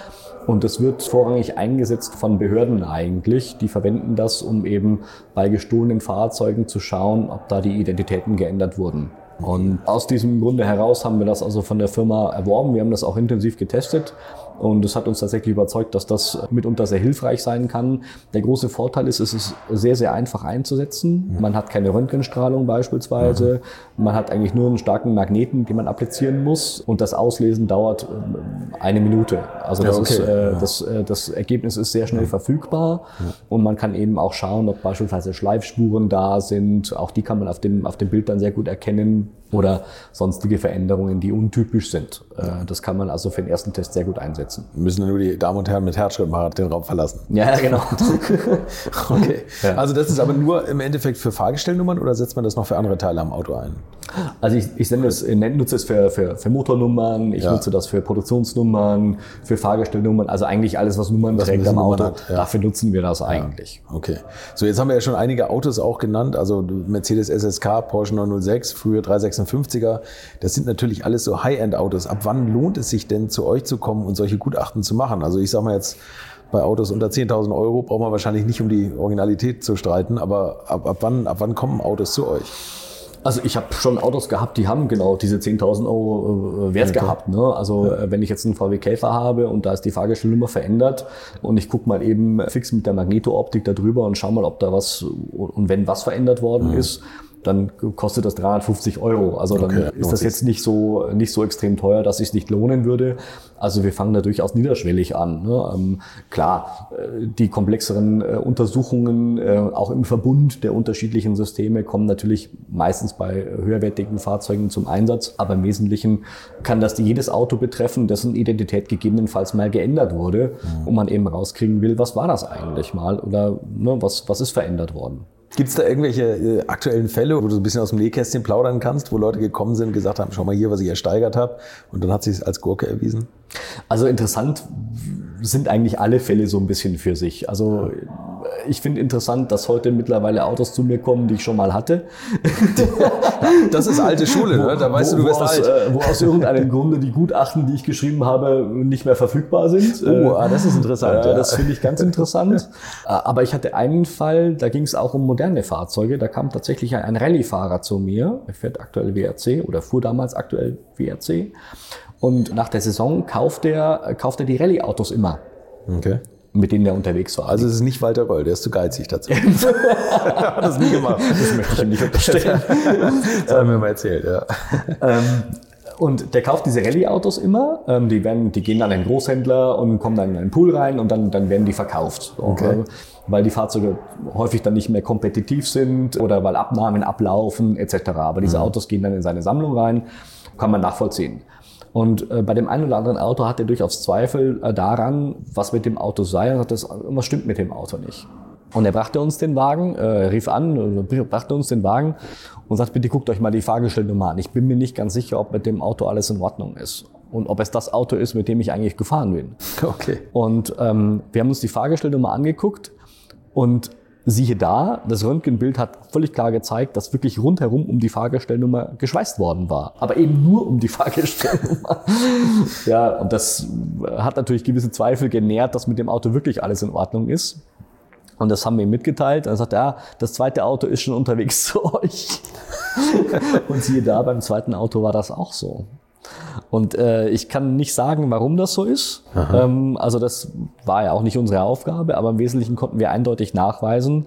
und es wird vorrangig eingesetzt von Behörden eigentlich. Die verwenden das, um eben bei gestohlenen Fahrzeugen zu schauen, ob da die Identitäten geändert wurden. Und aus diesem Grunde heraus haben wir das also von der Firma erworben. Wir haben das auch intensiv getestet und es hat uns tatsächlich überzeugt, dass das mitunter sehr hilfreich sein kann. Der große Vorteil ist, es ist sehr, sehr einfach einzusetzen. Man hat keine Röntgenstrahlung beispielsweise. Man hat eigentlich nur einen starken Magneten, den man applizieren muss. Und das Auslesen dauert ähm, eine Minute. Also das, ja, okay. ist, äh, das, äh, das Ergebnis ist sehr schnell verfügbar. Und man kann eben auch schauen, ob beispielsweise Schleifspuren da sind. Auch die kann man auf dem, auf dem Bild dann sehr gut erkennen oder sonstige Veränderungen, die untypisch sind. Äh, das kann man also für den ersten Test sehr gut einsetzen. Müssen nur die Damen und Herren mit Herzschrittmacher den Raum verlassen. Ja, genau. okay. Ja. Also das ist aber nur im Endeffekt für Fahrgestellnummern oder setzt man das noch für andere Teile am Auto ein? Also ich, ich es, nutze es für, für, für Motornummern, ich ja. nutze das für Produktionsnummern, für Fahrgestellnummern, also eigentlich alles, was Nummern was trägt am Auto. Hat, ja. Dafür nutzen wir das eigentlich. Okay. So, jetzt haben wir ja schon einige Autos auch genannt, also Mercedes SSK, Porsche 906, früher 356er. Das sind natürlich alles so High-End-Autos. Ab wann lohnt es sich denn, zu euch zu kommen und solche Gutachten zu machen? Also ich sage mal jetzt, bei Autos unter 10.000 Euro braucht man wahrscheinlich nicht um die Originalität zu streiten, aber ab, ab, wann, ab wann kommen Autos zu euch? Also ich habe schon Autos gehabt, die haben genau diese 10.000 Euro äh, Wert okay. gehabt. Ne? Also ja. Äh, wenn ich jetzt einen VW Käfer habe und da ist die Fahrgestellnummer verändert und ich gucke mal eben fix mit der Magneto-Optik da drüber und schau mal, ob da was und wenn was verändert worden mhm. ist, dann kostet das 350 Euro. Also dann okay, ist das jetzt nicht so, nicht so extrem teuer, dass es sich nicht lohnen würde. Also wir fangen da durchaus niederschwellig an. Ne? Ähm, klar, äh, die komplexeren äh, Untersuchungen, äh, auch im Verbund der unterschiedlichen Systeme, kommen natürlich meistens bei höherwertigen Fahrzeugen zum Einsatz. Aber im Wesentlichen kann das jedes Auto betreffen, dessen Identität gegebenenfalls mal geändert wurde mhm. und man eben rauskriegen will, was war das eigentlich mal oder ne, was, was ist verändert worden. Gibt es da irgendwelche äh, aktuellen Fälle, wo du ein bisschen aus dem Nähkästchen plaudern kannst, wo Leute gekommen sind und gesagt haben, schau mal hier, was ich ersteigert habe und dann hat sich als Gurke erwiesen? Also interessant sind eigentlich alle Fälle so ein bisschen für sich. Also ich finde interessant, dass heute mittlerweile Autos zu mir kommen, die ich schon mal hatte. das ist alte Schule, ne? da weißt wo, du, du aus, alt. Äh, wo aus irgendeinem Grunde die Gutachten, die ich geschrieben habe, nicht mehr verfügbar sind. Oh, ah, das ist interessant. Äh, ja. Das finde ich ganz interessant. Äh, aber ich hatte einen Fall, da ging es auch um moderne Fahrzeuge. Da kam tatsächlich ein Rallye-Fahrer zu mir. Er fährt aktuell WRC oder fuhr damals aktuell WRC. Und nach der Saison kauft er, kauft er die Rallye-Autos immer. Okay mit denen er unterwegs war. Also es ist nicht Walter Röll, der ist zu geizig dazu. hat das nie gemacht. Das möchte ich ihm nicht unterstellen. das haben wir mal erzählt, ja. Ähm, und der kauft diese Rallye-Autos immer. Ähm, die, werden, die gehen dann an den Großhändler und kommen dann in einen Pool rein und dann, dann werden die verkauft. Okay. Weil die Fahrzeuge häufig dann nicht mehr kompetitiv sind oder weil Abnahmen ablaufen etc. Aber diese mhm. Autos gehen dann in seine Sammlung rein, kann man nachvollziehen. Und äh, bei dem einen oder anderen Auto hat er durchaus Zweifel äh, daran, was mit dem Auto sei. Und hat das, irgendwas stimmt mit dem Auto nicht. Und er brachte uns den Wagen, äh, rief an, äh, brachte uns den Wagen und sagt, bitte guckt euch mal die Fahrgestellnummer an. Ich bin mir nicht ganz sicher, ob mit dem Auto alles in Ordnung ist. Und ob es das Auto ist, mit dem ich eigentlich gefahren bin. Okay. Und ähm, wir haben uns die Fahrgestellnummer angeguckt und Siehe da, das Röntgenbild hat völlig klar gezeigt, dass wirklich rundherum um die Fahrgestellnummer geschweißt worden war. Aber eben nur um die Fahrgestellnummer. ja, und das hat natürlich gewisse Zweifel genährt, dass mit dem Auto wirklich alles in Ordnung ist. Und das haben wir ihm mitgeteilt. Er sagt, ja, das zweite Auto ist schon unterwegs zu euch. und siehe da, beim zweiten Auto war das auch so. Und äh, ich kann nicht sagen, warum das so ist. Ähm, also das war ja auch nicht unsere Aufgabe, aber im Wesentlichen konnten wir eindeutig nachweisen,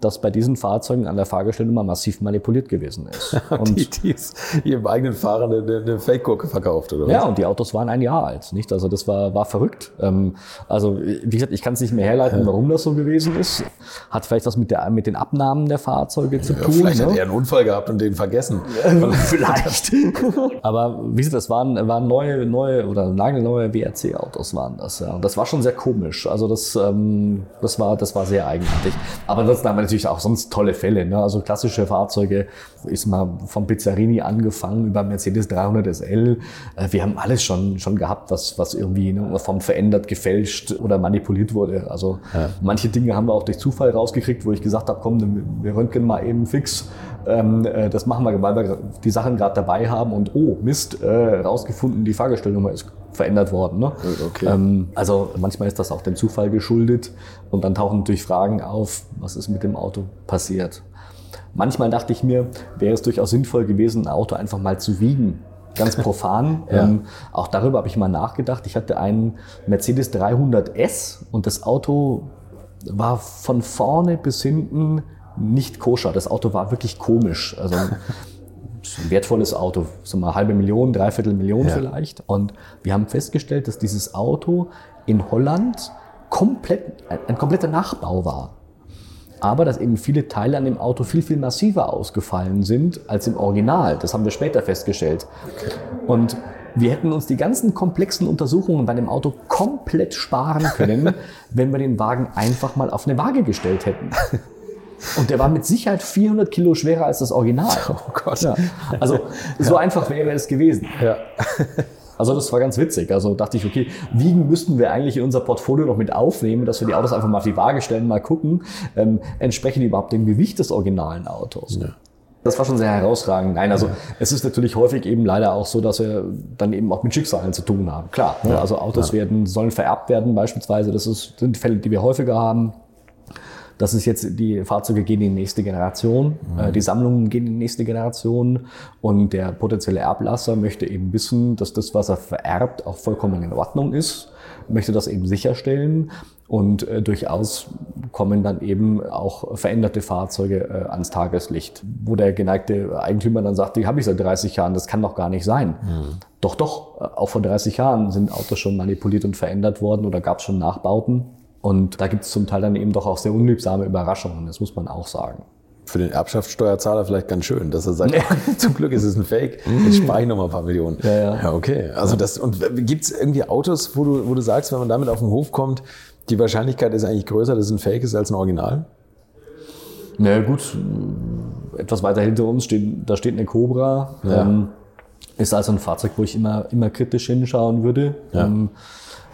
dass bei diesen Fahrzeugen an der Fahrgestellnummer massiv manipuliert gewesen ist. Und die, die ist ihrem eigenen Fahrer eine, eine Fake-Gurke verkauft, oder was? Ja, und die Autos waren ein Jahr alt, nicht? Also das war, war verrückt. Ähm, also wie gesagt, ich kann es nicht mehr herleiten, warum das so gewesen ist. Hat vielleicht was mit, der, mit den Abnahmen der Fahrzeuge zu tun. Vielleicht ne? hat er einen Unfall gehabt und den vergessen. vielleicht. Aber wie gesagt, das waren, waren neue, neue oder nagelneue WRC-Autos waren das. Ja. Und das war schon sehr komisch. Also das, ähm, das, war, das war sehr eigenartig. Aber haben wir natürlich auch sonst tolle Fälle. Ne? Also klassische Fahrzeuge, ist mal vom Pizzarini angefangen über Mercedes 300 SL. Äh, wir haben alles schon, schon gehabt, was, was irgendwie ne, vom verändert, gefälscht oder manipuliert wurde. Also ja. manche Dinge haben wir auch durch Zufall rausgekriegt, wo ich gesagt habe, komm, wir röntgen mal eben fix. Ähm, äh, das machen wir, weil wir die Sachen gerade dabei haben und oh, Mist, äh, rausgefunden, die Fahrgestellnummer ist verändert worden. Ne? Okay. Ähm, also manchmal ist das auch dem Zufall geschuldet und dann tauchen natürlich Fragen auf, was ist mit dem Auto passiert. Manchmal dachte ich mir, wäre es durchaus sinnvoll gewesen, ein Auto einfach mal zu wiegen. Ganz profan. ja. ähm, auch darüber habe ich mal nachgedacht. Ich hatte einen Mercedes 300S und das Auto war von vorne bis hinten nicht koscher. Das Auto war wirklich komisch. Also ein wertvolles Auto, so mal halbe Million, dreiviertel Million ja. vielleicht. Und wir haben festgestellt, dass dieses Auto in Holland komplett, ein, ein kompletter Nachbau war. aber dass eben viele Teile an dem Auto viel, viel massiver ausgefallen sind als im Original. Das haben wir später festgestellt. Und wir hätten uns die ganzen komplexen Untersuchungen bei dem Auto komplett sparen können, wenn wir den Wagen einfach mal auf eine Waage gestellt hätten. Und der war mit Sicherheit 400 Kilo schwerer als das Original. Oh Gott. Ja. Also so einfach wäre es gewesen. Ja. Also das war ganz witzig. Also dachte ich, okay, wiegen müssten wir eigentlich in unser Portfolio noch mit aufnehmen, dass wir die Autos einfach mal auf die Waage stellen, mal gucken, ähm, entsprechen die überhaupt dem Gewicht des originalen Autos. Ja. Das war schon sehr herausragend. Nein, also es ist natürlich häufig eben leider auch so, dass wir dann eben auch mit Schicksalen zu tun haben. Klar, ne? also Autos werden, sollen vererbt werden beispielsweise. Das ist, sind Fälle, die wir häufiger haben. Das ist jetzt, die Fahrzeuge gehen in die nächste Generation, äh, die Sammlungen gehen in die nächste Generation und der potenzielle Erblasser möchte eben wissen, dass das, was er vererbt, auch vollkommen in Ordnung ist, möchte das eben sicherstellen und äh, durchaus kommen dann eben auch veränderte Fahrzeuge äh, ans Tageslicht, wo der geneigte Eigentümer dann sagt, die habe ich seit 30 Jahren, das kann doch gar nicht sein. Doch, doch, äh, auch vor 30 Jahren sind Autos schon manipuliert und verändert worden oder gab es schon Nachbauten. Und da gibt es zum Teil dann eben doch auch sehr unliebsame Überraschungen, das muss man auch sagen. Für den Erbschaftssteuerzahler vielleicht ganz schön, dass er sagt, zum Glück ist es ein Fake, jetzt spare ich noch mal ein paar Millionen. Ja, ja. okay. Also das, und gibt es irgendwie Autos, wo du, wo du sagst, wenn man damit auf den Hof kommt, die Wahrscheinlichkeit ist eigentlich größer, dass es ein Fake ist als ein Original? Na gut, etwas weiter hinter uns steht, da steht eine Cobra. Ja. Ähm, ist also ein Fahrzeug, wo ich immer, immer kritisch hinschauen würde. Ja. Ähm,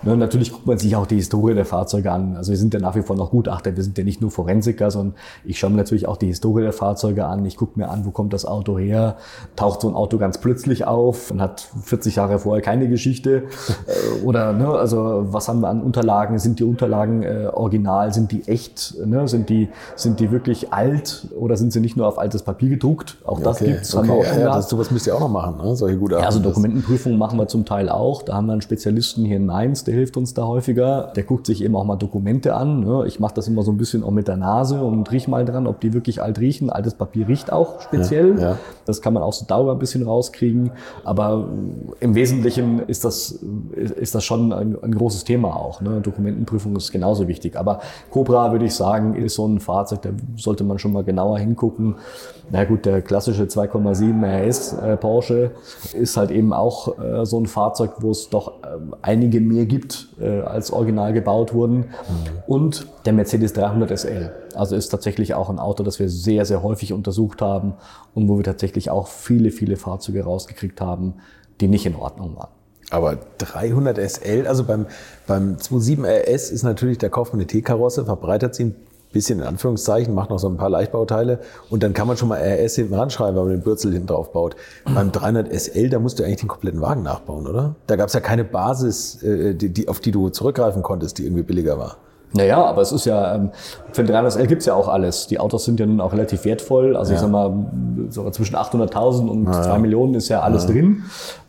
ne, natürlich guckt man sich auch die Historie der Fahrzeuge an. Also wir sind ja nach wie vor noch Gutachter, wir sind ja nicht nur Forensiker, sondern ich schaue mir natürlich auch die Historie der Fahrzeuge an. Ich gucke mir an, wo kommt das Auto her? Taucht so ein Auto ganz plötzlich auf und hat 40 Jahre vorher keine Geschichte? Äh, Oder ne, also was haben wir an Unterlagen? Sind die Unterlagen äh, original? Sind die echt? Ne? Sind, die, sind die wirklich alt oder sind sie nicht nur auf altes Papier gedruckt? Auch das okay. gibt's. Okay. haben wir auch ja, ja, das, sowas müsst ihr auch noch machen, ne? solche Gutachten. Ja, also Dokumentenprüfungen machen wir zum Teil auch. Da haben wir einen Spezialisten hier in Mainz, der hilft uns da häufiger. Der guckt sich eben auch mal Dokumente an. ne. Ich mache das immer so ein bisschen auch mit der Nase und riech mal dran, ob die wirklich alt riechen. Altes Papier riecht auch speziell. Ja, ja. Das kann man auch so dauer ein bisschen rauskriegen. Aber im Wesentlichen ist das, ist das schon ein, ein großes Thema auch. Ne? Dokumentenprüfung ist genauso wichtig. Aber Cobra, würde ich sagen, ist so ein Fahrzeug, da sollte man schon mal genauer hingucken. Na gut, der klassische 2,7 RS äh, Porsche ist halt eben auch äh, so ein Fahrzeug, wo es doch ähm, einige mehr gibt, äh, als original gebaut wurden. Und der Mercedes 300 SL. Also ist tatsächlich auch ein Auto, das wir sehr, sehr häufig untersucht haben und wo wir tatsächlich auch viele, viele Fahrzeuge rausgekriegt haben, die nicht in Ordnung waren. Aber 300 SL, also beim, beim 27 RS ist natürlich, da kauft man eine T-Karosse, verbreitert sie ein bisschen in Anführungszeichen, macht noch so ein paar Leichtbauteile und dann kann man schon mal RS hinten ranschreiben, wenn man den Bürzel hinten drauf baut. Beim 300 SL, da musst du eigentlich den kompletten Wagen nachbauen, oder? Da gab es ja keine Basis, äh, die, die, auf die du zurückgreifen konntest, die irgendwie billiger war. Naja, aber es ist ja, ähm, für den 300SL gibt's ja auch alles. Die Autos sind ja nun auch relativ wertvoll. Also ich Ja. sag mal, so zwischen 800.000 und 2 Millionen ist ja alles drin.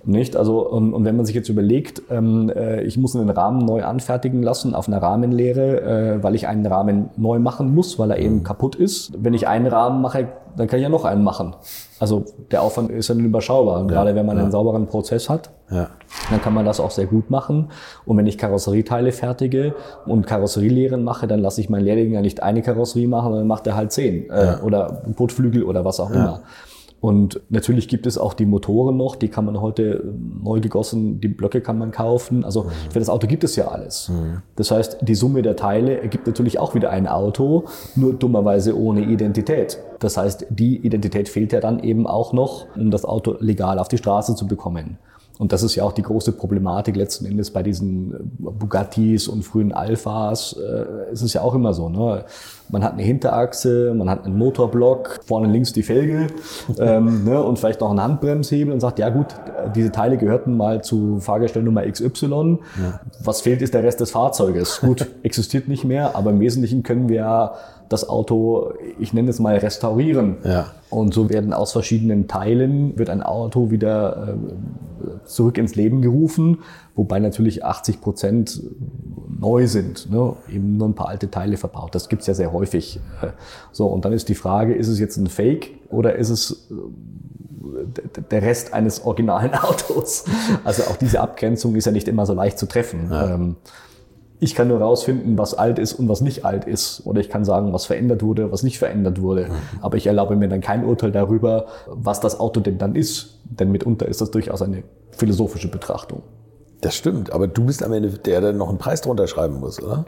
Nicht? Also, und, und wenn man sich jetzt überlegt, ähm, äh, ich muss einen Rahmen neu anfertigen lassen auf einer Rahmenlehre, äh, weil ich einen Rahmen neu machen muss, weil er eben kaputt ist. Wenn ich einen Rahmen mache, dann kann ich ja noch einen machen. Also der Aufwand ist dann überschaubar. Und gerade wenn man einen sauberen Prozess hat, Ja. dann kann man das auch sehr gut machen. Und wenn ich Karosserieteile fertige und Karosserielehren mache, dann lasse ich meinen Lehrling ja nicht eine Karosserie machen, sondern macht er halt zehn. Äh, oder Kotflügel oder was auch immer. Und natürlich gibt es auch die Motoren noch, die kann man heute neu gegossen, die Blöcke kann man kaufen. Also für das Auto gibt es ja alles. Das heißt, die Summe der Teile ergibt natürlich auch wieder ein Auto, nur dummerweise ohne Identität. Das heißt, die Identität fehlt ja dann eben auch noch, um das Auto legal auf die Straße zu bekommen. Und das ist ja auch die große Problematik letzten Endes bei diesen äh, Bugattis und frühen Alphas. Äh, ist es ja auch immer so. Ne? Man hat eine Hinterachse, man hat einen Motorblock, vorne links die Felge ähm, ne? und vielleicht noch einen Handbremshebel und sagt, ja gut, diese Teile gehörten mal zu Fahrgestellnummer XY. Was fehlt, ist der Rest des Fahrzeuges. Gut, existiert nicht mehr, aber im Wesentlichen können wir ja das Auto, ich nenne es mal, restaurieren. Ja. Und so werden aus verschiedenen Teilen, wird ein Auto wieder äh, zurück ins Leben gerufen, wobei natürlich 80 Prozent neu sind, ne? eben nur ein paar alte Teile verbaut. Das gibt's ja sehr häufig. Äh, So, und dann ist die Frage, ist es jetzt ein Fake oder ist es äh, der Rest eines originalen Autos? Also auch diese Abgrenzung ist ja nicht immer so leicht zu treffen. Ähm, Ich kann nur rausfinden, was alt ist und was nicht alt ist. Oder ich kann sagen, was verändert wurde, was nicht verändert wurde. Mhm. Aber ich erlaube mir dann kein Urteil darüber, was das Auto denn dann ist. Denn mitunter ist das durchaus eine philosophische Betrachtung. Das stimmt, aber du bist am Ende der, der noch einen Preis drunter schreiben muss, oder?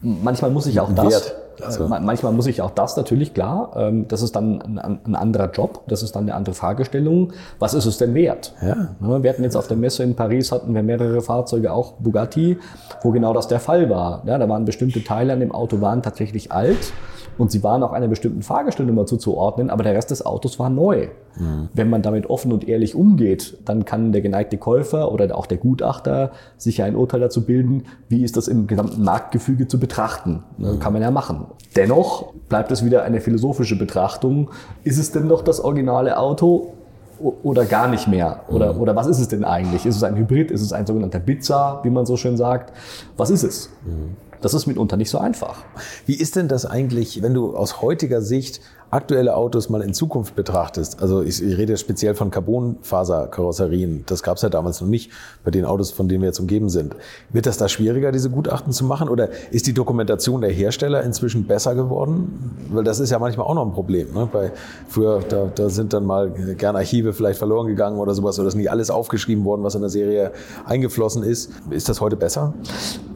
Manchmal muss ich auch das. Wert. Also. Manchmal muss ich auch das natürlich, klar. Ähm, das ist dann ein, ein, anderer Job, das ist dann eine andere Fragestellung. Was ist es denn wert? Ja. Wir hatten jetzt auf der Messe in Paris, hatten wir mehrere Fahrzeuge, auch Bugatti, wo genau das der Fall war. Ja, da waren bestimmte Teile an dem Auto waren tatsächlich alt und sie waren auch einer bestimmten Fahrgestellnummer zuzuordnen, aber der Rest des Autos war neu. Mhm. Wenn man damit offen und ehrlich umgeht, dann kann der geneigte Käufer oder auch der Gutachter sich ein Urteil dazu bilden, wie ist das im gesamten Marktgefüge zu betrachten. Mhm. Kann man ja machen. Dennoch bleibt es wieder eine philosophische Betrachtung. Ist es denn noch das originale Auto? oder gar nicht mehr? Oder, mhm. oder was ist es denn eigentlich? Ist es ein Hybrid? Ist es ein sogenannter Pizza, wie man so schön sagt? Was ist es? Mhm. Das ist mitunter nicht so einfach. Wie ist denn das eigentlich, wenn du aus heutiger Sicht aktuelle Autos mal in Zukunft betrachtest, also ich, ich rede speziell von Carbonfaserkarosserien, das gab es ja damals noch nicht bei den Autos, von denen wir jetzt umgeben sind. Wird das da schwieriger, diese Gutachten zu machen oder ist die Dokumentation der Hersteller inzwischen besser geworden? Weil das ist ja manchmal auch noch ein Problem. Ne? Bei, früher, da, da sind dann mal gern Archive vielleicht verloren gegangen oder sowas oder ist nicht alles aufgeschrieben worden, was in der Serie eingeflossen ist. Ist das heute besser?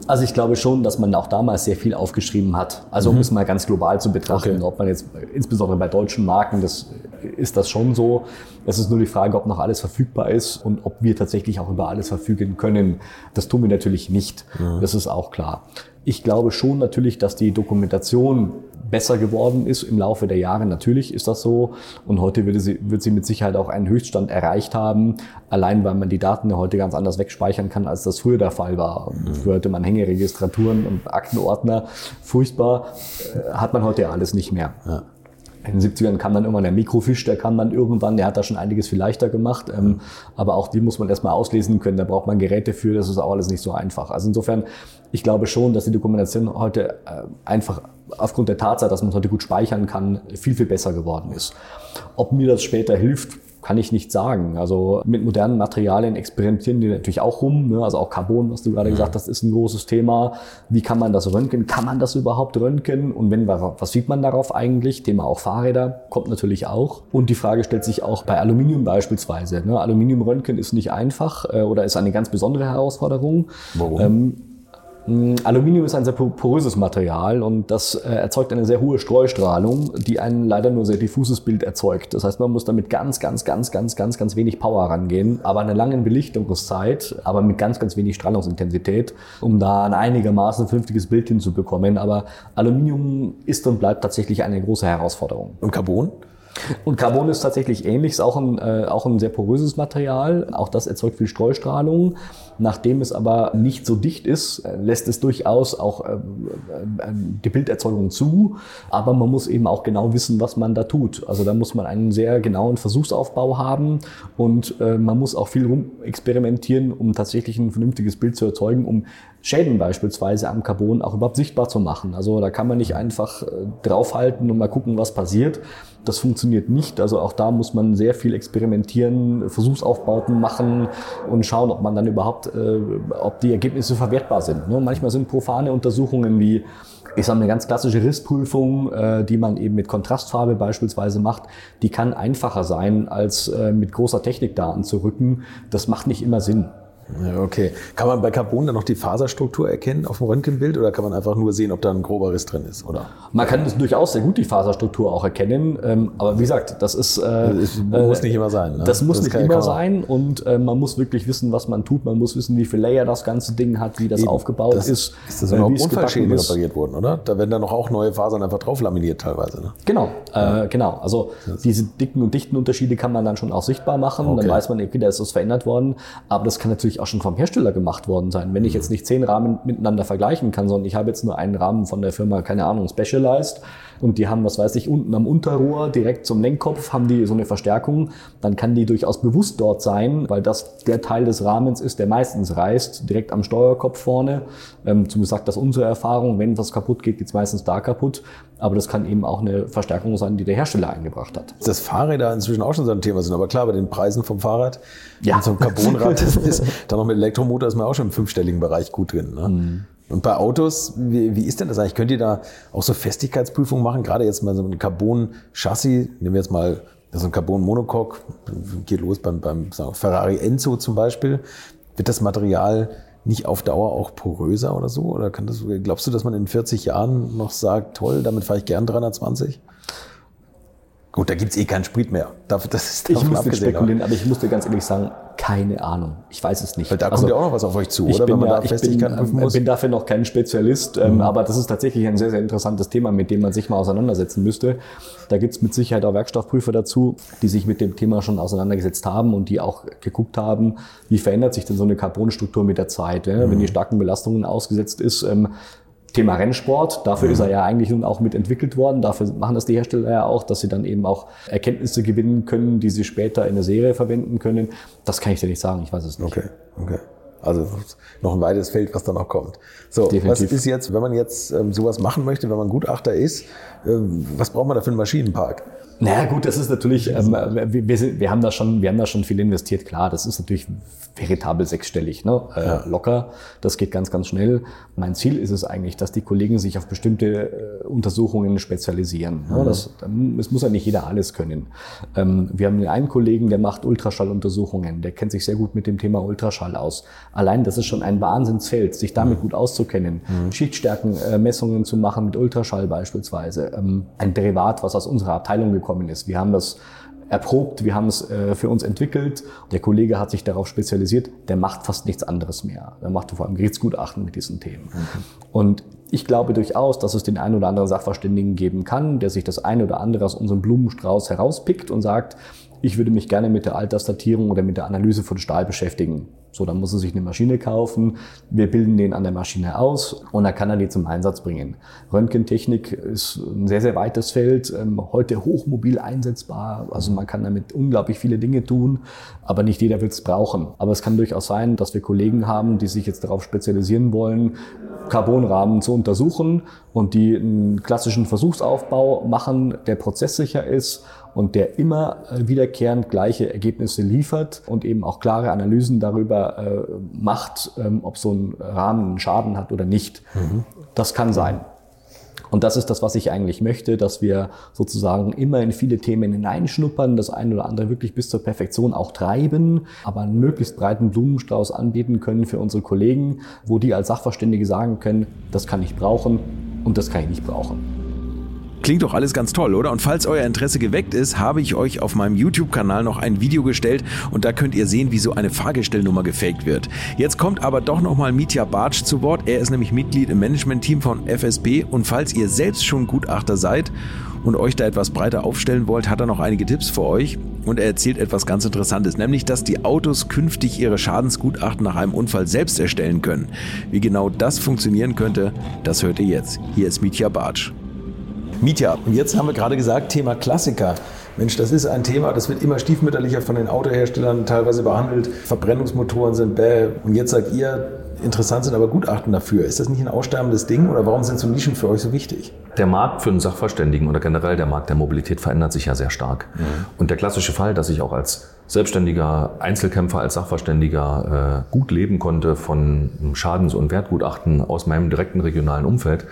Also ich glaube schon, dass man auch damals sehr viel aufgeschrieben hat. Also um mhm. es mal ganz global zu betrachten, okay. ob man jetzt insbesondere bei deutschen Marken, das ist das schon so. Es ist nur die Frage, ob noch alles verfügbar ist und ob wir tatsächlich auch über alles verfügen können. Das tun wir natürlich nicht. Mhm. Das ist auch klar. Ich glaube schon natürlich, dass die Dokumentation besser geworden ist im Laufe der Jahre. Natürlich ist das so. Und heute wird sie, wird sie mit Sicherheit auch einen Höchststand erreicht haben. Allein, weil man die Daten ja heute ganz anders wegspeichern kann, als das früher der Fall war. Mhm. Früher hatte man Hängeregistraturen und Aktenordner. Furchtbar. Äh, hat man heute ja alles nicht mehr. Ja. In den 70ern kam dann irgendwann der Mikrofisch, der kam dann irgendwann, der hat da schon einiges viel leichter gemacht. Ähm, aber auch die muss man erstmal auslesen können. Da braucht man Geräte für, das ist auch alles nicht so einfach. Also insofern, ich glaube schon, dass die Dokumentation heute äh, einfach aufgrund der Tatsache, dass man es heute gut speichern kann, viel, viel besser geworden ist. Ob mir das später hilft, kann ich nicht sagen. Also mit modernen Materialien experimentieren die natürlich auch rum. Ne? Also auch Carbon, was du gerade gesagt hast, ist ein großes Thema. Wie kann man das röntgen? Kann man das überhaupt röntgen? Und wenn, was sieht man darauf eigentlich? Thema auch Fahrräder kommt natürlich auch. Und die Frage stellt sich auch bei Aluminium beispielsweise. Ne? Aluminiumröntgen ist nicht einfach äh, oder ist eine ganz besondere Herausforderung. Warum? Ähm, Aluminium ist ein sehr poröses Material und das äh, erzeugt eine sehr hohe Streustrahlung, die ein leider nur sehr diffuses Bild erzeugt. Das heißt, man muss damit ganz, ganz, ganz, ganz, ganz, ganz wenig Power rangehen, aber eine lange Belichtungszeit, aber mit ganz, ganz wenig Strahlungsintensität, um da ein einigermaßen vernünftiges Bild hinzubekommen. Aber Aluminium ist und bleibt tatsächlich eine große Herausforderung. Und Carbon? Und Carbon ist tatsächlich ähnlich, ist auch ein, äh, auch ein sehr poröses Material. Auch das erzeugt viel Streustrahlung. Nachdem es aber nicht so dicht ist, äh, lässt es durchaus auch äh, äh, die Bilderzeugung zu. Aber man muss eben auch genau wissen, was man da tut. Also da muss man einen sehr genauen Versuchsaufbau haben und äh, man muss auch viel rum experimentieren, um tatsächlich ein vernünftiges Bild zu erzeugen, um Schäden beispielsweise am Carbon auch überhaupt sichtbar zu machen. Also da kann man nicht einfach äh, draufhalten und mal gucken, was passiert. Das funktioniert nicht. Also auch da muss man sehr viel experimentieren, Versuchsaufbauten machen und schauen, ob man dann überhaupt, äh, ob die Ergebnisse verwertbar sind. Ne? Manchmal sind profane Untersuchungen wie ich sage eine ganz klassische Rissprüfung, äh, die man eben mit Kontrastfarbe beispielsweise macht, die kann einfacher sein, als äh, mit großer Technik da anzurücken. Das macht nicht immer Sinn. Ja, okay. Kann man bei Carbon dann noch die Faserstruktur erkennen auf dem Röntgenbild oder kann man einfach nur sehen, ob da ein grober Riss drin ist? Oder? Man kann das durchaus sehr gut die Faserstruktur auch erkennen, ähm, aber wie gesagt, das ist äh, das muss nicht immer sein. Ne? Das muss das nicht immer sein und äh, man muss wirklich wissen, was man tut. Man muss wissen, wie viele Layer das ganze Ding hat, wie das Eben. aufgebaut das, ist. Ist das äh, überhaupt Unfallschäden repariert worden, oder? Da werden dann noch auch neue Fasern einfach drauf laminiert teilweise. Ne? Genau, äh, genau. Also diese dicken und dichten Unterschiede kann man dann schon auch sichtbar machen. Okay. Dann weiß man, okay, da ist was verändert worden. Aber das kann natürlich auch schon vom Hersteller gemacht worden sein. Wenn ich jetzt nicht zehn Rahmen miteinander vergleichen kann, sondern ich habe jetzt nur einen Rahmen von der Firma, keine Ahnung, Specialized und die haben, was weiß ich, unten am Unterrohr direkt zum Lenkkopf haben die so eine Verstärkung, dann kann die durchaus bewusst dort sein, weil das der Teil des Rahmens ist, der meistens reißt, direkt am Steuerkopf vorne. Ähm, zumindest sagt das unsere Erfahrung, wenn was kaputt geht, geht es meistens da kaputt. Aber das kann eben auch eine Verstärkung sein, die der Hersteller eingebracht hat. Dass Fahrräder inzwischen auch schon so ein Thema sind, aber klar, bei den Preisen vom Fahrrad, ja. so ein Carbonrad ist, dann noch mit Elektromotor ist man auch schon im fünfstelligen Bereich gut drin. Ne? Mhm. Und bei Autos, wie, wie ist denn das eigentlich? Könnt ihr da auch so Festigkeitsprüfungen machen? Gerade jetzt mal so ein Carbon-Chassis, nehmen wir jetzt mal so ein Carbon-Monocoque, geht los beim, beim Ferrari Enzo zum Beispiel. Wird das Material nicht auf Dauer auch poröser oder so? Oder kann das, glaubst du, dass man in 40 Jahren noch sagt, toll, damit fahre ich gern 320? Gut, da gibt's eh keinen Sprit mehr. Das ist ich muss spekulieren, aber ich muss dir ganz ehrlich sagen, keine Ahnung. Ich weiß es nicht. Weil da kommt also, ja auch noch was auf euch zu, oder? Bin, ja, ich bin, äh, bin, dafür noch kein Spezialist, ähm, mhm. aber das ist tatsächlich ein sehr, sehr interessantes Thema, mit dem man sich mal auseinandersetzen müsste. Da gibt's mit Sicherheit auch Werkstoffprüfer dazu, die sich mit dem Thema schon auseinandergesetzt haben und die auch geguckt haben, wie verändert sich denn so eine Carbonstruktur mit der Zeit, ja? mhm. wenn die starken Belastungen ausgesetzt ist. Ähm, Thema Rennsport, dafür mhm. ist er ja eigentlich nun auch mitentwickelt worden. Dafür machen das die Hersteller ja auch, dass sie dann eben auch Erkenntnisse gewinnen können, die sie später in der Serie verwenden können. Das kann ich dir nicht sagen, ich weiß es nicht. Okay, okay. Also noch ein weites Feld, was da noch kommt. So, Definitiv. was ist jetzt, wenn man jetzt ähm, sowas machen möchte, wenn man Gutachter ist, ähm, was braucht man da für einen Maschinenpark? Naja, gut, das ist natürlich, ähm, wir, wir, haben da schon, wir haben da schon viel investiert, klar, das ist natürlich veritabel sechsstellig, ne? Äh, ja. locker, das geht ganz, ganz schnell. Mein Ziel ist es eigentlich, dass die Kollegen sich auf bestimmte äh, Untersuchungen spezialisieren. Ne? Das, es muss ja nicht jeder alles können. Ähm, wir haben einen Kollegen, der macht Ultraschalluntersuchungen, der kennt sich sehr gut mit dem Thema Ultraschall aus. Allein das ist schon ein Wahnsinnsfeld, sich damit mhm. gut auszukennen, mhm. Schichtstärkenmessungen zu machen mit Ultraschall beispielsweise. Ähm, ein Derivat, was aus unserer Abteilung gekommen gekommen ist. Wir haben das erprobt, wir haben es äh, für uns entwickelt. Der Kollege hat sich darauf spezialisiert, der macht fast nichts anderes mehr. Der macht vor allem Gerichtsgutachten mit diesen Themen. Mhm. Und ich glaube durchaus, dass es den einen oder anderen Sachverständigen geben kann, der sich das eine oder andere aus unserem Blumenstrauß herauspickt und sagt, ich würde mich gerne mit der Altersdatierung oder mit der Analyse von Stahl beschäftigen. So, dann muss er sich eine Maschine kaufen. Wir bilden den an der Maschine aus und dann kann er die zum Einsatz bringen. Röntgentechnik ist ein sehr, sehr weites Feld. Ähm, heute hochmobil einsetzbar. Also man kann damit unglaublich viele Dinge tun, aber nicht jeder wird es brauchen. Aber es kann durchaus sein, dass wir Kollegen haben, die sich jetzt darauf spezialisieren wollen, Carbonrahmen zu untersuchen und die einen klassischen Versuchsaufbau machen, der prozesssicher ist und der immer äh, wiederkehrend gleiche Ergebnisse liefert und eben auch klare Analysen darüber äh, macht, ähm, ob so ein Rahmen einen Schaden hat oder nicht. Mhm. Das kann sein. Und das ist das, was ich eigentlich möchte, dass wir sozusagen immer in viele Themen hineinschnuppern, das eine oder andere wirklich bis zur Perfektion auch treiben, aber einen möglichst breiten Blumenstrauß anbieten können für unsere Kollegen, wo die als Sachverständige sagen können, das kann ich brauchen und das kann ich nicht brauchen. Klingt doch alles ganz toll, oder? Und falls euer Interesse geweckt ist, habe ich euch auf meinem YouTube-Kanal noch ein Video gestellt und da könnt ihr sehen, wie so eine Fahrgestellnummer gefaked wird. Jetzt kommt aber doch nochmal Mitya Bartsch zu Wort. Er ist nämlich Mitglied im Management-Team von FSB und falls ihr selbst schon Gutachter seid und euch da etwas breiter aufstellen wollt, hat er noch einige Tipps für euch und er erzählt etwas ganz Interessantes, nämlich, dass die Autos künftig ihre Schadensgutachten nach einem Unfall selbst erstellen können. Wie genau das funktionieren könnte, das hört ihr jetzt. Hier ist Mitya Bartsch. Mietja, und jetzt haben wir gerade gesagt, Thema Klassiker. Mensch, das ist ein Thema, das wird immer stiefmütterlicher von den Autoherstellern teilweise behandelt. Verbrennungsmotoren sind bäh. Und jetzt sagt ihr, interessant sind aber Gutachten dafür. Ist das nicht ein aussterbendes Ding oder warum sind so Nischen für euch so wichtig? Der Markt für einen Sachverständigen oder generell der Markt der Mobilität verändert sich ja sehr stark. Mhm. Und der klassische Fall, dass ich auch als selbstständiger Einzelkämpfer, als Sachverständiger äh, gut leben konnte von Schadens- und Wertgutachten aus meinem direkten regionalen Umfeld,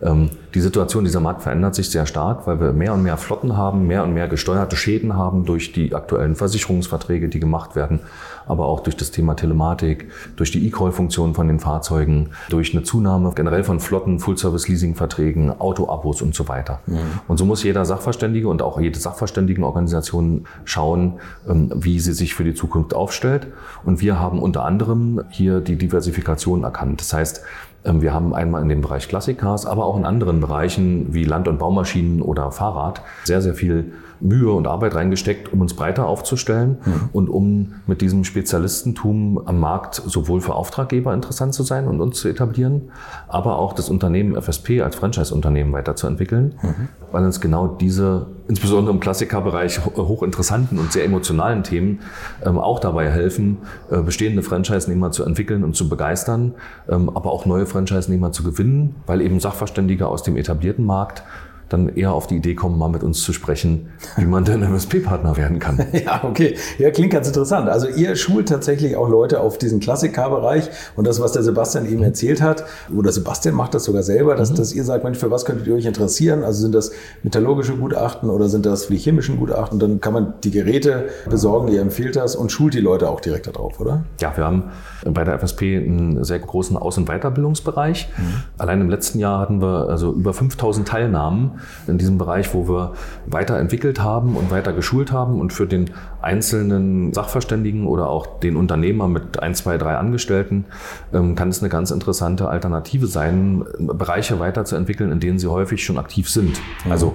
die Situation dieser Markt verändert sich sehr stark, weil wir mehr und mehr Flotten haben, mehr und mehr gesteuerte Schäden haben durch die aktuellen Versicherungsverträge, die gemacht werden, aber auch durch das Thema Telematik, durch die E-Call-Funktion von den Fahrzeugen, durch eine Zunahme generell von Flotten, Full-Service-Leasing-Verträgen, Auto-Abos und so weiter. Mhm. Und so muss jeder Sachverständige und auch jede Sachverständigenorganisation schauen, ähm, wie sie sich für die Zukunft aufstellt. Und wir haben unter anderem hier die Diversifikation erkannt. Das heißt, ähm, wir haben einmal in dem Bereich Klassikcars, aber auch in anderen Bereichen wie Land- und Baumaschinen oder Fahrrad sehr, sehr viel Mühe und Arbeit reingesteckt, um uns breiter aufzustellen mhm. und um mit diesem Spezialistentum am Markt sowohl für Auftraggeber interessant zu sein und uns zu etablieren, aber auch das Unternehmen FSP als Franchise-Unternehmen weiterzuentwickeln, mhm. weil uns genau diese, insbesondere im Klassikerbereich, hochinteressanten und sehr emotionalen Themen ähm, auch dabei helfen, äh, bestehende Franchise-Nehmer zu entwickeln und zu begeistern, ähm, aber auch neue Franchise-Nehmer zu gewinnen, weil eben Sachverständige aus dem etablierten Markt dann eher auf die Idee kommen, mal mit uns zu sprechen, wie man denn MSP-Partner werden kann. Ja, okay. Ja, klingt ganz interessant. Also ihr schult tatsächlich auch Leute auf diesen Klassiker-Bereich und das, was der Sebastian eben erzählt hat, oder Sebastian macht das sogar selber, dass, mhm. dass ihr sagt, Mensch, für was könntet ihr euch interessieren? Also sind das metallurgische Gutachten oder sind das wie chemischen Gutachten? Dann kann man die Geräte besorgen, die ihr empfiehlt das und schult die Leute auch direkt darauf, oder? Ja, wir haben bei der FSP einen sehr großen Aus- und Weiterbildungsbereich. Mhm. Allein im letzten Jahr hatten wir also über 5000 Teilnahmen in diesem Bereich, wo wir weiterentwickelt haben und weiter geschult haben und für den einzelnen Sachverständigen oder auch den Unternehmer mit ein, zwei, drei Angestellten ähm, kann es eine ganz interessante Alternative sein, Bereiche weiterzuentwickeln, in denen sie häufig schon aktiv sind. Mhm. Also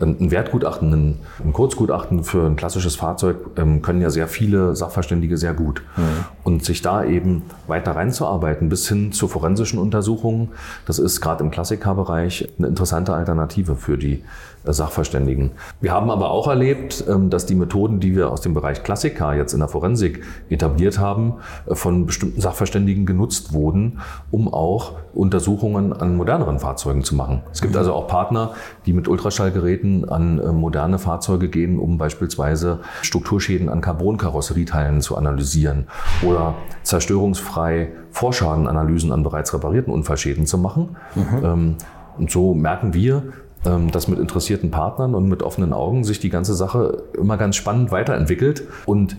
ein Wertgutachten, ein, ein Kurzgutachten für ein klassisches Fahrzeug ähm, können ja sehr viele Sachverständige sehr gut. Mhm. Und sich da eben weiter reinzuarbeiten bis hin zur forensischen Untersuchung, das ist gerade im Klassikerbereich eine interessante Alternative für die Sachverständigen. Wir haben aber auch erlebt, ähm, dass die Methoden, die wir aus dem Bereich Klassiker jetzt in der Forensik etabliert haben, äh, von bestimmten Sachverständigen genutzt wurden, um auch Untersuchungen an moderneren Fahrzeugen zu machen. Es gibt mhm. also auch Partner, die mit Ultraschallgeräten an äh, moderne Fahrzeuge gehen, um beispielsweise Strukturschäden an Carbonkarosserieteilen zu analysieren oder zerstörungsfrei Vorschadenanalysen an bereits reparierten Unfallschäden zu machen. Mhm. Ähm, und so merken wir, ähm, dass mit interessierten Partnern und mit offenen Augen sich die ganze Sache immer ganz spannend weiterentwickelt und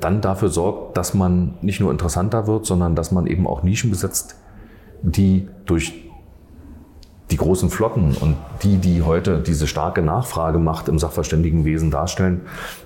dann dafür sorgt, dass man nicht nur interessanter wird, sondern dass man eben auch Nischen besetzt, die durch die großen Flotten und die, die heute diese starke Nachfrage macht im Sachverständigenwesen darstellen,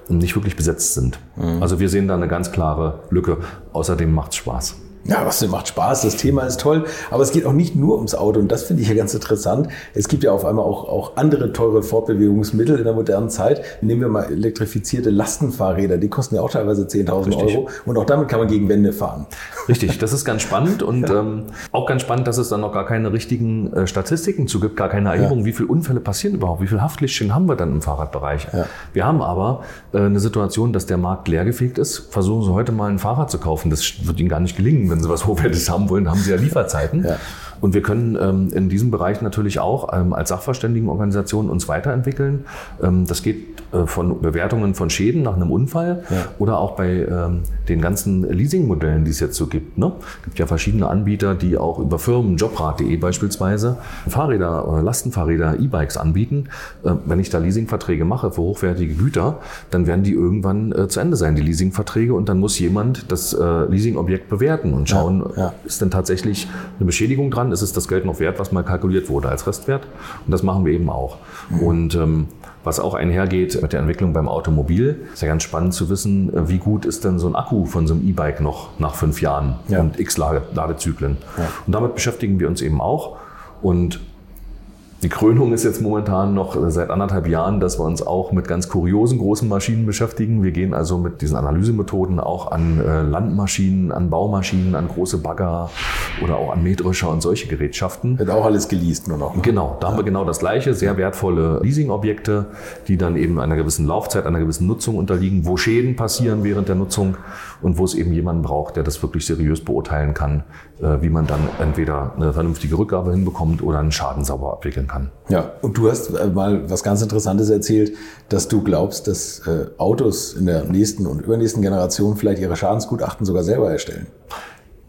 nicht wirklich besetzt sind. Mhm. Also wir sehen da eine ganz klare Lücke. Außerdem macht es Spaß. Ja, was macht Spaß, das Thema ist toll, aber es geht auch nicht nur ums Auto und das finde ich ja ganz interessant. Es gibt ja auf einmal auch, auch andere teure Fortbewegungsmittel in der modernen Zeit. Nehmen wir mal elektrifizierte Lastenfahrräder, die kosten ja auch teilweise 10.000 Euro und auch damit kann man gegen Wände fahren. Richtig, das ist ganz spannend und ja. ähm, auch ganz spannend, dass es dann noch gar keine richtigen äh, Statistiken zu gibt, gar keine Erhebung, ja. wie viele Unfälle passieren überhaupt, wie viele Haftlichtchen haben wir dann im Fahrradbereich. Ja. Wir haben aber äh, eine Situation, dass der Markt leergefegt ist. Versuchen Sie heute mal ein Fahrrad zu kaufen, das wird Ihnen gar nicht gelingen, wenn Sie was Hochwertiges haben wollen, haben Sie ja Lieferzeiten. Ja. Und wir können ähm, in diesem Bereich natürlich auch ähm, als Sachverständigenorganisation uns weiterentwickeln. Ähm, das geht äh, von Bewertungen von Schäden nach einem Unfall ja. oder auch bei ähm, den ganzen Leasingmodellen, die es jetzt so gibt. Ne? Es gibt ja verschiedene Anbieter, die auch über Firmen, jobrad.de beispielsweise, Fahrräder, Lastenfahrräder, E-Bikes anbieten. Äh, wenn ich da Leasingverträge mache für hochwertige Güter, dann werden die irgendwann äh, zu Ende sein, die Leasingverträge. Und dann muss jemand das äh, Leasingobjekt bewerten und schauen, ja, ja. ist denn tatsächlich eine Beschädigung dran? Ist es das Geld noch wert, was mal kalkuliert wurde als Restwert? Und das machen wir eben auch. Mhm. Und ähm, was auch einhergeht mit der Entwicklung beim Automobil. Ist ja ganz spannend zu wissen, äh, wie gut ist denn so ein Akku von so einem E-Bike noch nach fünf Jahren ja. und x Ladezyklen. Ja. Und damit beschäftigen wir uns eben auch. Und die Krönung ist jetzt momentan noch seit anderthalb Jahren, dass wir uns auch mit ganz kuriosen großen Maschinen beschäftigen. Wir gehen also mit diesen Analysemethoden auch an äh, Landmaschinen, an Baumaschinen, an große Bagger oder auch an Mähdrescher und solche Gerätschaften. Wird auch alles geleast nur noch. Ne? Genau, da haben wir genau das Gleiche. Sehr wertvolle Leasingobjekte, die dann eben einer gewissen Laufzeit, einer gewissen Nutzung unterliegen, wo Schäden passieren während der Nutzung und wo es eben jemanden braucht, der das wirklich seriös beurteilen kann, wie man dann entweder eine vernünftige Rückgabe hinbekommt oder einen Schaden sauber abwickeln kann. Ja, und du hast äh, mal was ganz Interessantes erzählt, dass du glaubst, dass äh, Autos in der nächsten und übernächsten Generation vielleicht ihre Schadensgutachten sogar selber erstellen.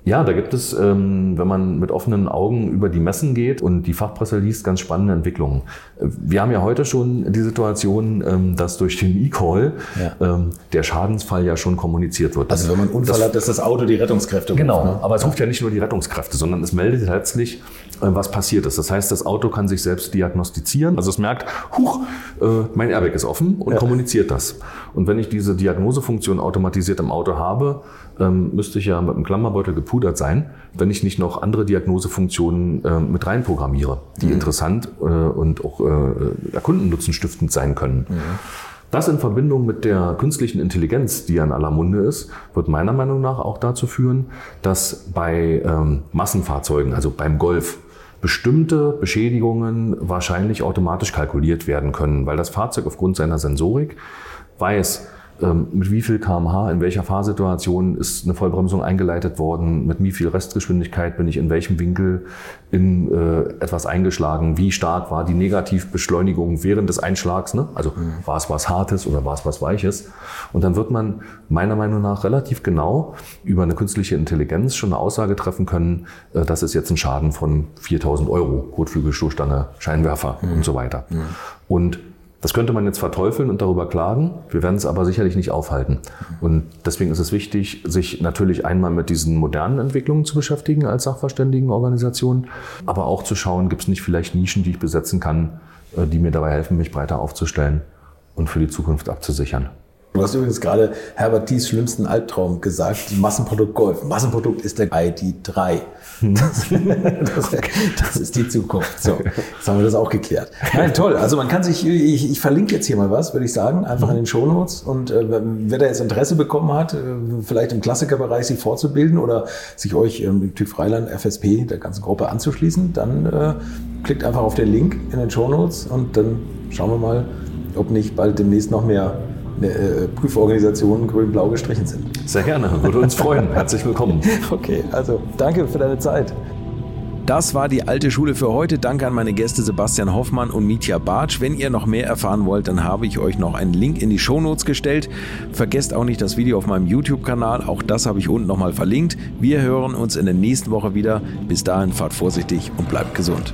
Ja, da gibt es, ähm, wenn man mit offenen Augen über die Messen geht und die Fachpresse liest, ganz spannende Entwicklungen. Wir haben ja heute schon die Situation, ähm, dass durch den E-Call ja. Ähm, der Schadensfall ja schon kommuniziert wird. Also wenn man einen Unfall das, hat, dass das Auto die Rettungskräfte ruft. Genau, ne? aber es ruft ja nicht nur die Rettungskräfte, sondern es meldet letztlich, äh, was passiert ist. Das heißt, das Auto kann sich selbst diagnostizieren. Also es merkt, huch, äh, mein Airbag ist offen und ja. kommuniziert das. Und wenn ich diese Diagnosefunktion automatisiert im Auto habe, ähm, müsste ich ja mit einem Klammerbeutel gepudert sein, wenn ich nicht noch andere Diagnosefunktionen äh, mit reinprogrammiere, die mhm. interessant äh, und auch äh, Kundennutzen stiftend sein können. Mhm. Das in Verbindung mit der künstlichen Intelligenz, die ja in aller Munde ist, wird meiner Meinung nach auch dazu führen, dass bei ähm, Massenfahrzeugen, also beim Golf, bestimmte Beschädigungen wahrscheinlich automatisch kalkuliert werden können, weil das Fahrzeug aufgrund seiner Sensorik weiß, mit wie viel kmh, in welcher Fahrsituation ist eine Vollbremsung eingeleitet worden, mit wie viel Restgeschwindigkeit bin ich in welchem Winkel in äh, etwas eingeschlagen, wie stark war die Negativbeschleunigung während des Einschlags, ne? also mhm. war es was Hartes oder war es was Weiches. Und dann wird man meiner Meinung nach relativ genau über eine künstliche Intelligenz schon eine Aussage treffen können, äh, das ist jetzt ein Schaden von 4000 Euro, Kotflügelstoßstange, Scheinwerfer mhm. und so weiter. Mhm. Und das könnte man jetzt verteufeln und darüber klagen. Wir werden es aber sicherlich nicht aufhalten. Und deswegen ist es wichtig, sich natürlich einmal mit diesen modernen Entwicklungen zu beschäftigen als Sachverständigenorganisation, aber auch zu schauen, gibt es nicht vielleicht Nischen, die ich besetzen kann, äh, die mir dabei helfen, mich breiter aufzustellen und für die Zukunft abzusichern. Du hast übrigens gerade Herbert Thies schlimmsten Albtraum gesagt, Massenprodukt Golf. Massenprodukt ist der ID3. Das, das, das, ist die Zukunft. So, jetzt haben wir das auch geklärt. Nein, toll. Also man kann sich, ich, ich verlinke jetzt hier mal was, würde ich sagen, einfach in den Shownotes. Und äh, wer da jetzt Interesse bekommen hat, äh, vielleicht im Klassikerbereich sich fortzubilden oder sich euch ähm, im TÜV Freiland, FSP, der ganzen Gruppe anzuschließen, dann äh, klickt einfach auf den Link in den Shownotes und dann schauen wir mal, ob nicht bald demnächst noch mehr äh, Prüforganisationen grün-blau gestrichen sind. Sehr gerne, würde uns freuen. Herzlich willkommen. Okay, also danke für deine Zeit. Das war die alte Schule für heute. Danke an meine Gäste Sebastian Hoffmann und Mitya Bartsch. Wenn ihr noch mehr erfahren wollt, dann habe ich euch noch einen Link in die Shownotes gestellt. Vergesst auch nicht das Video auf meinem YouTube-Kanal. Auch das habe ich unten nochmal verlinkt. Wir hören uns in der nächsten Woche wieder. Bis dahin fahrt vorsichtig und bleibt gesund.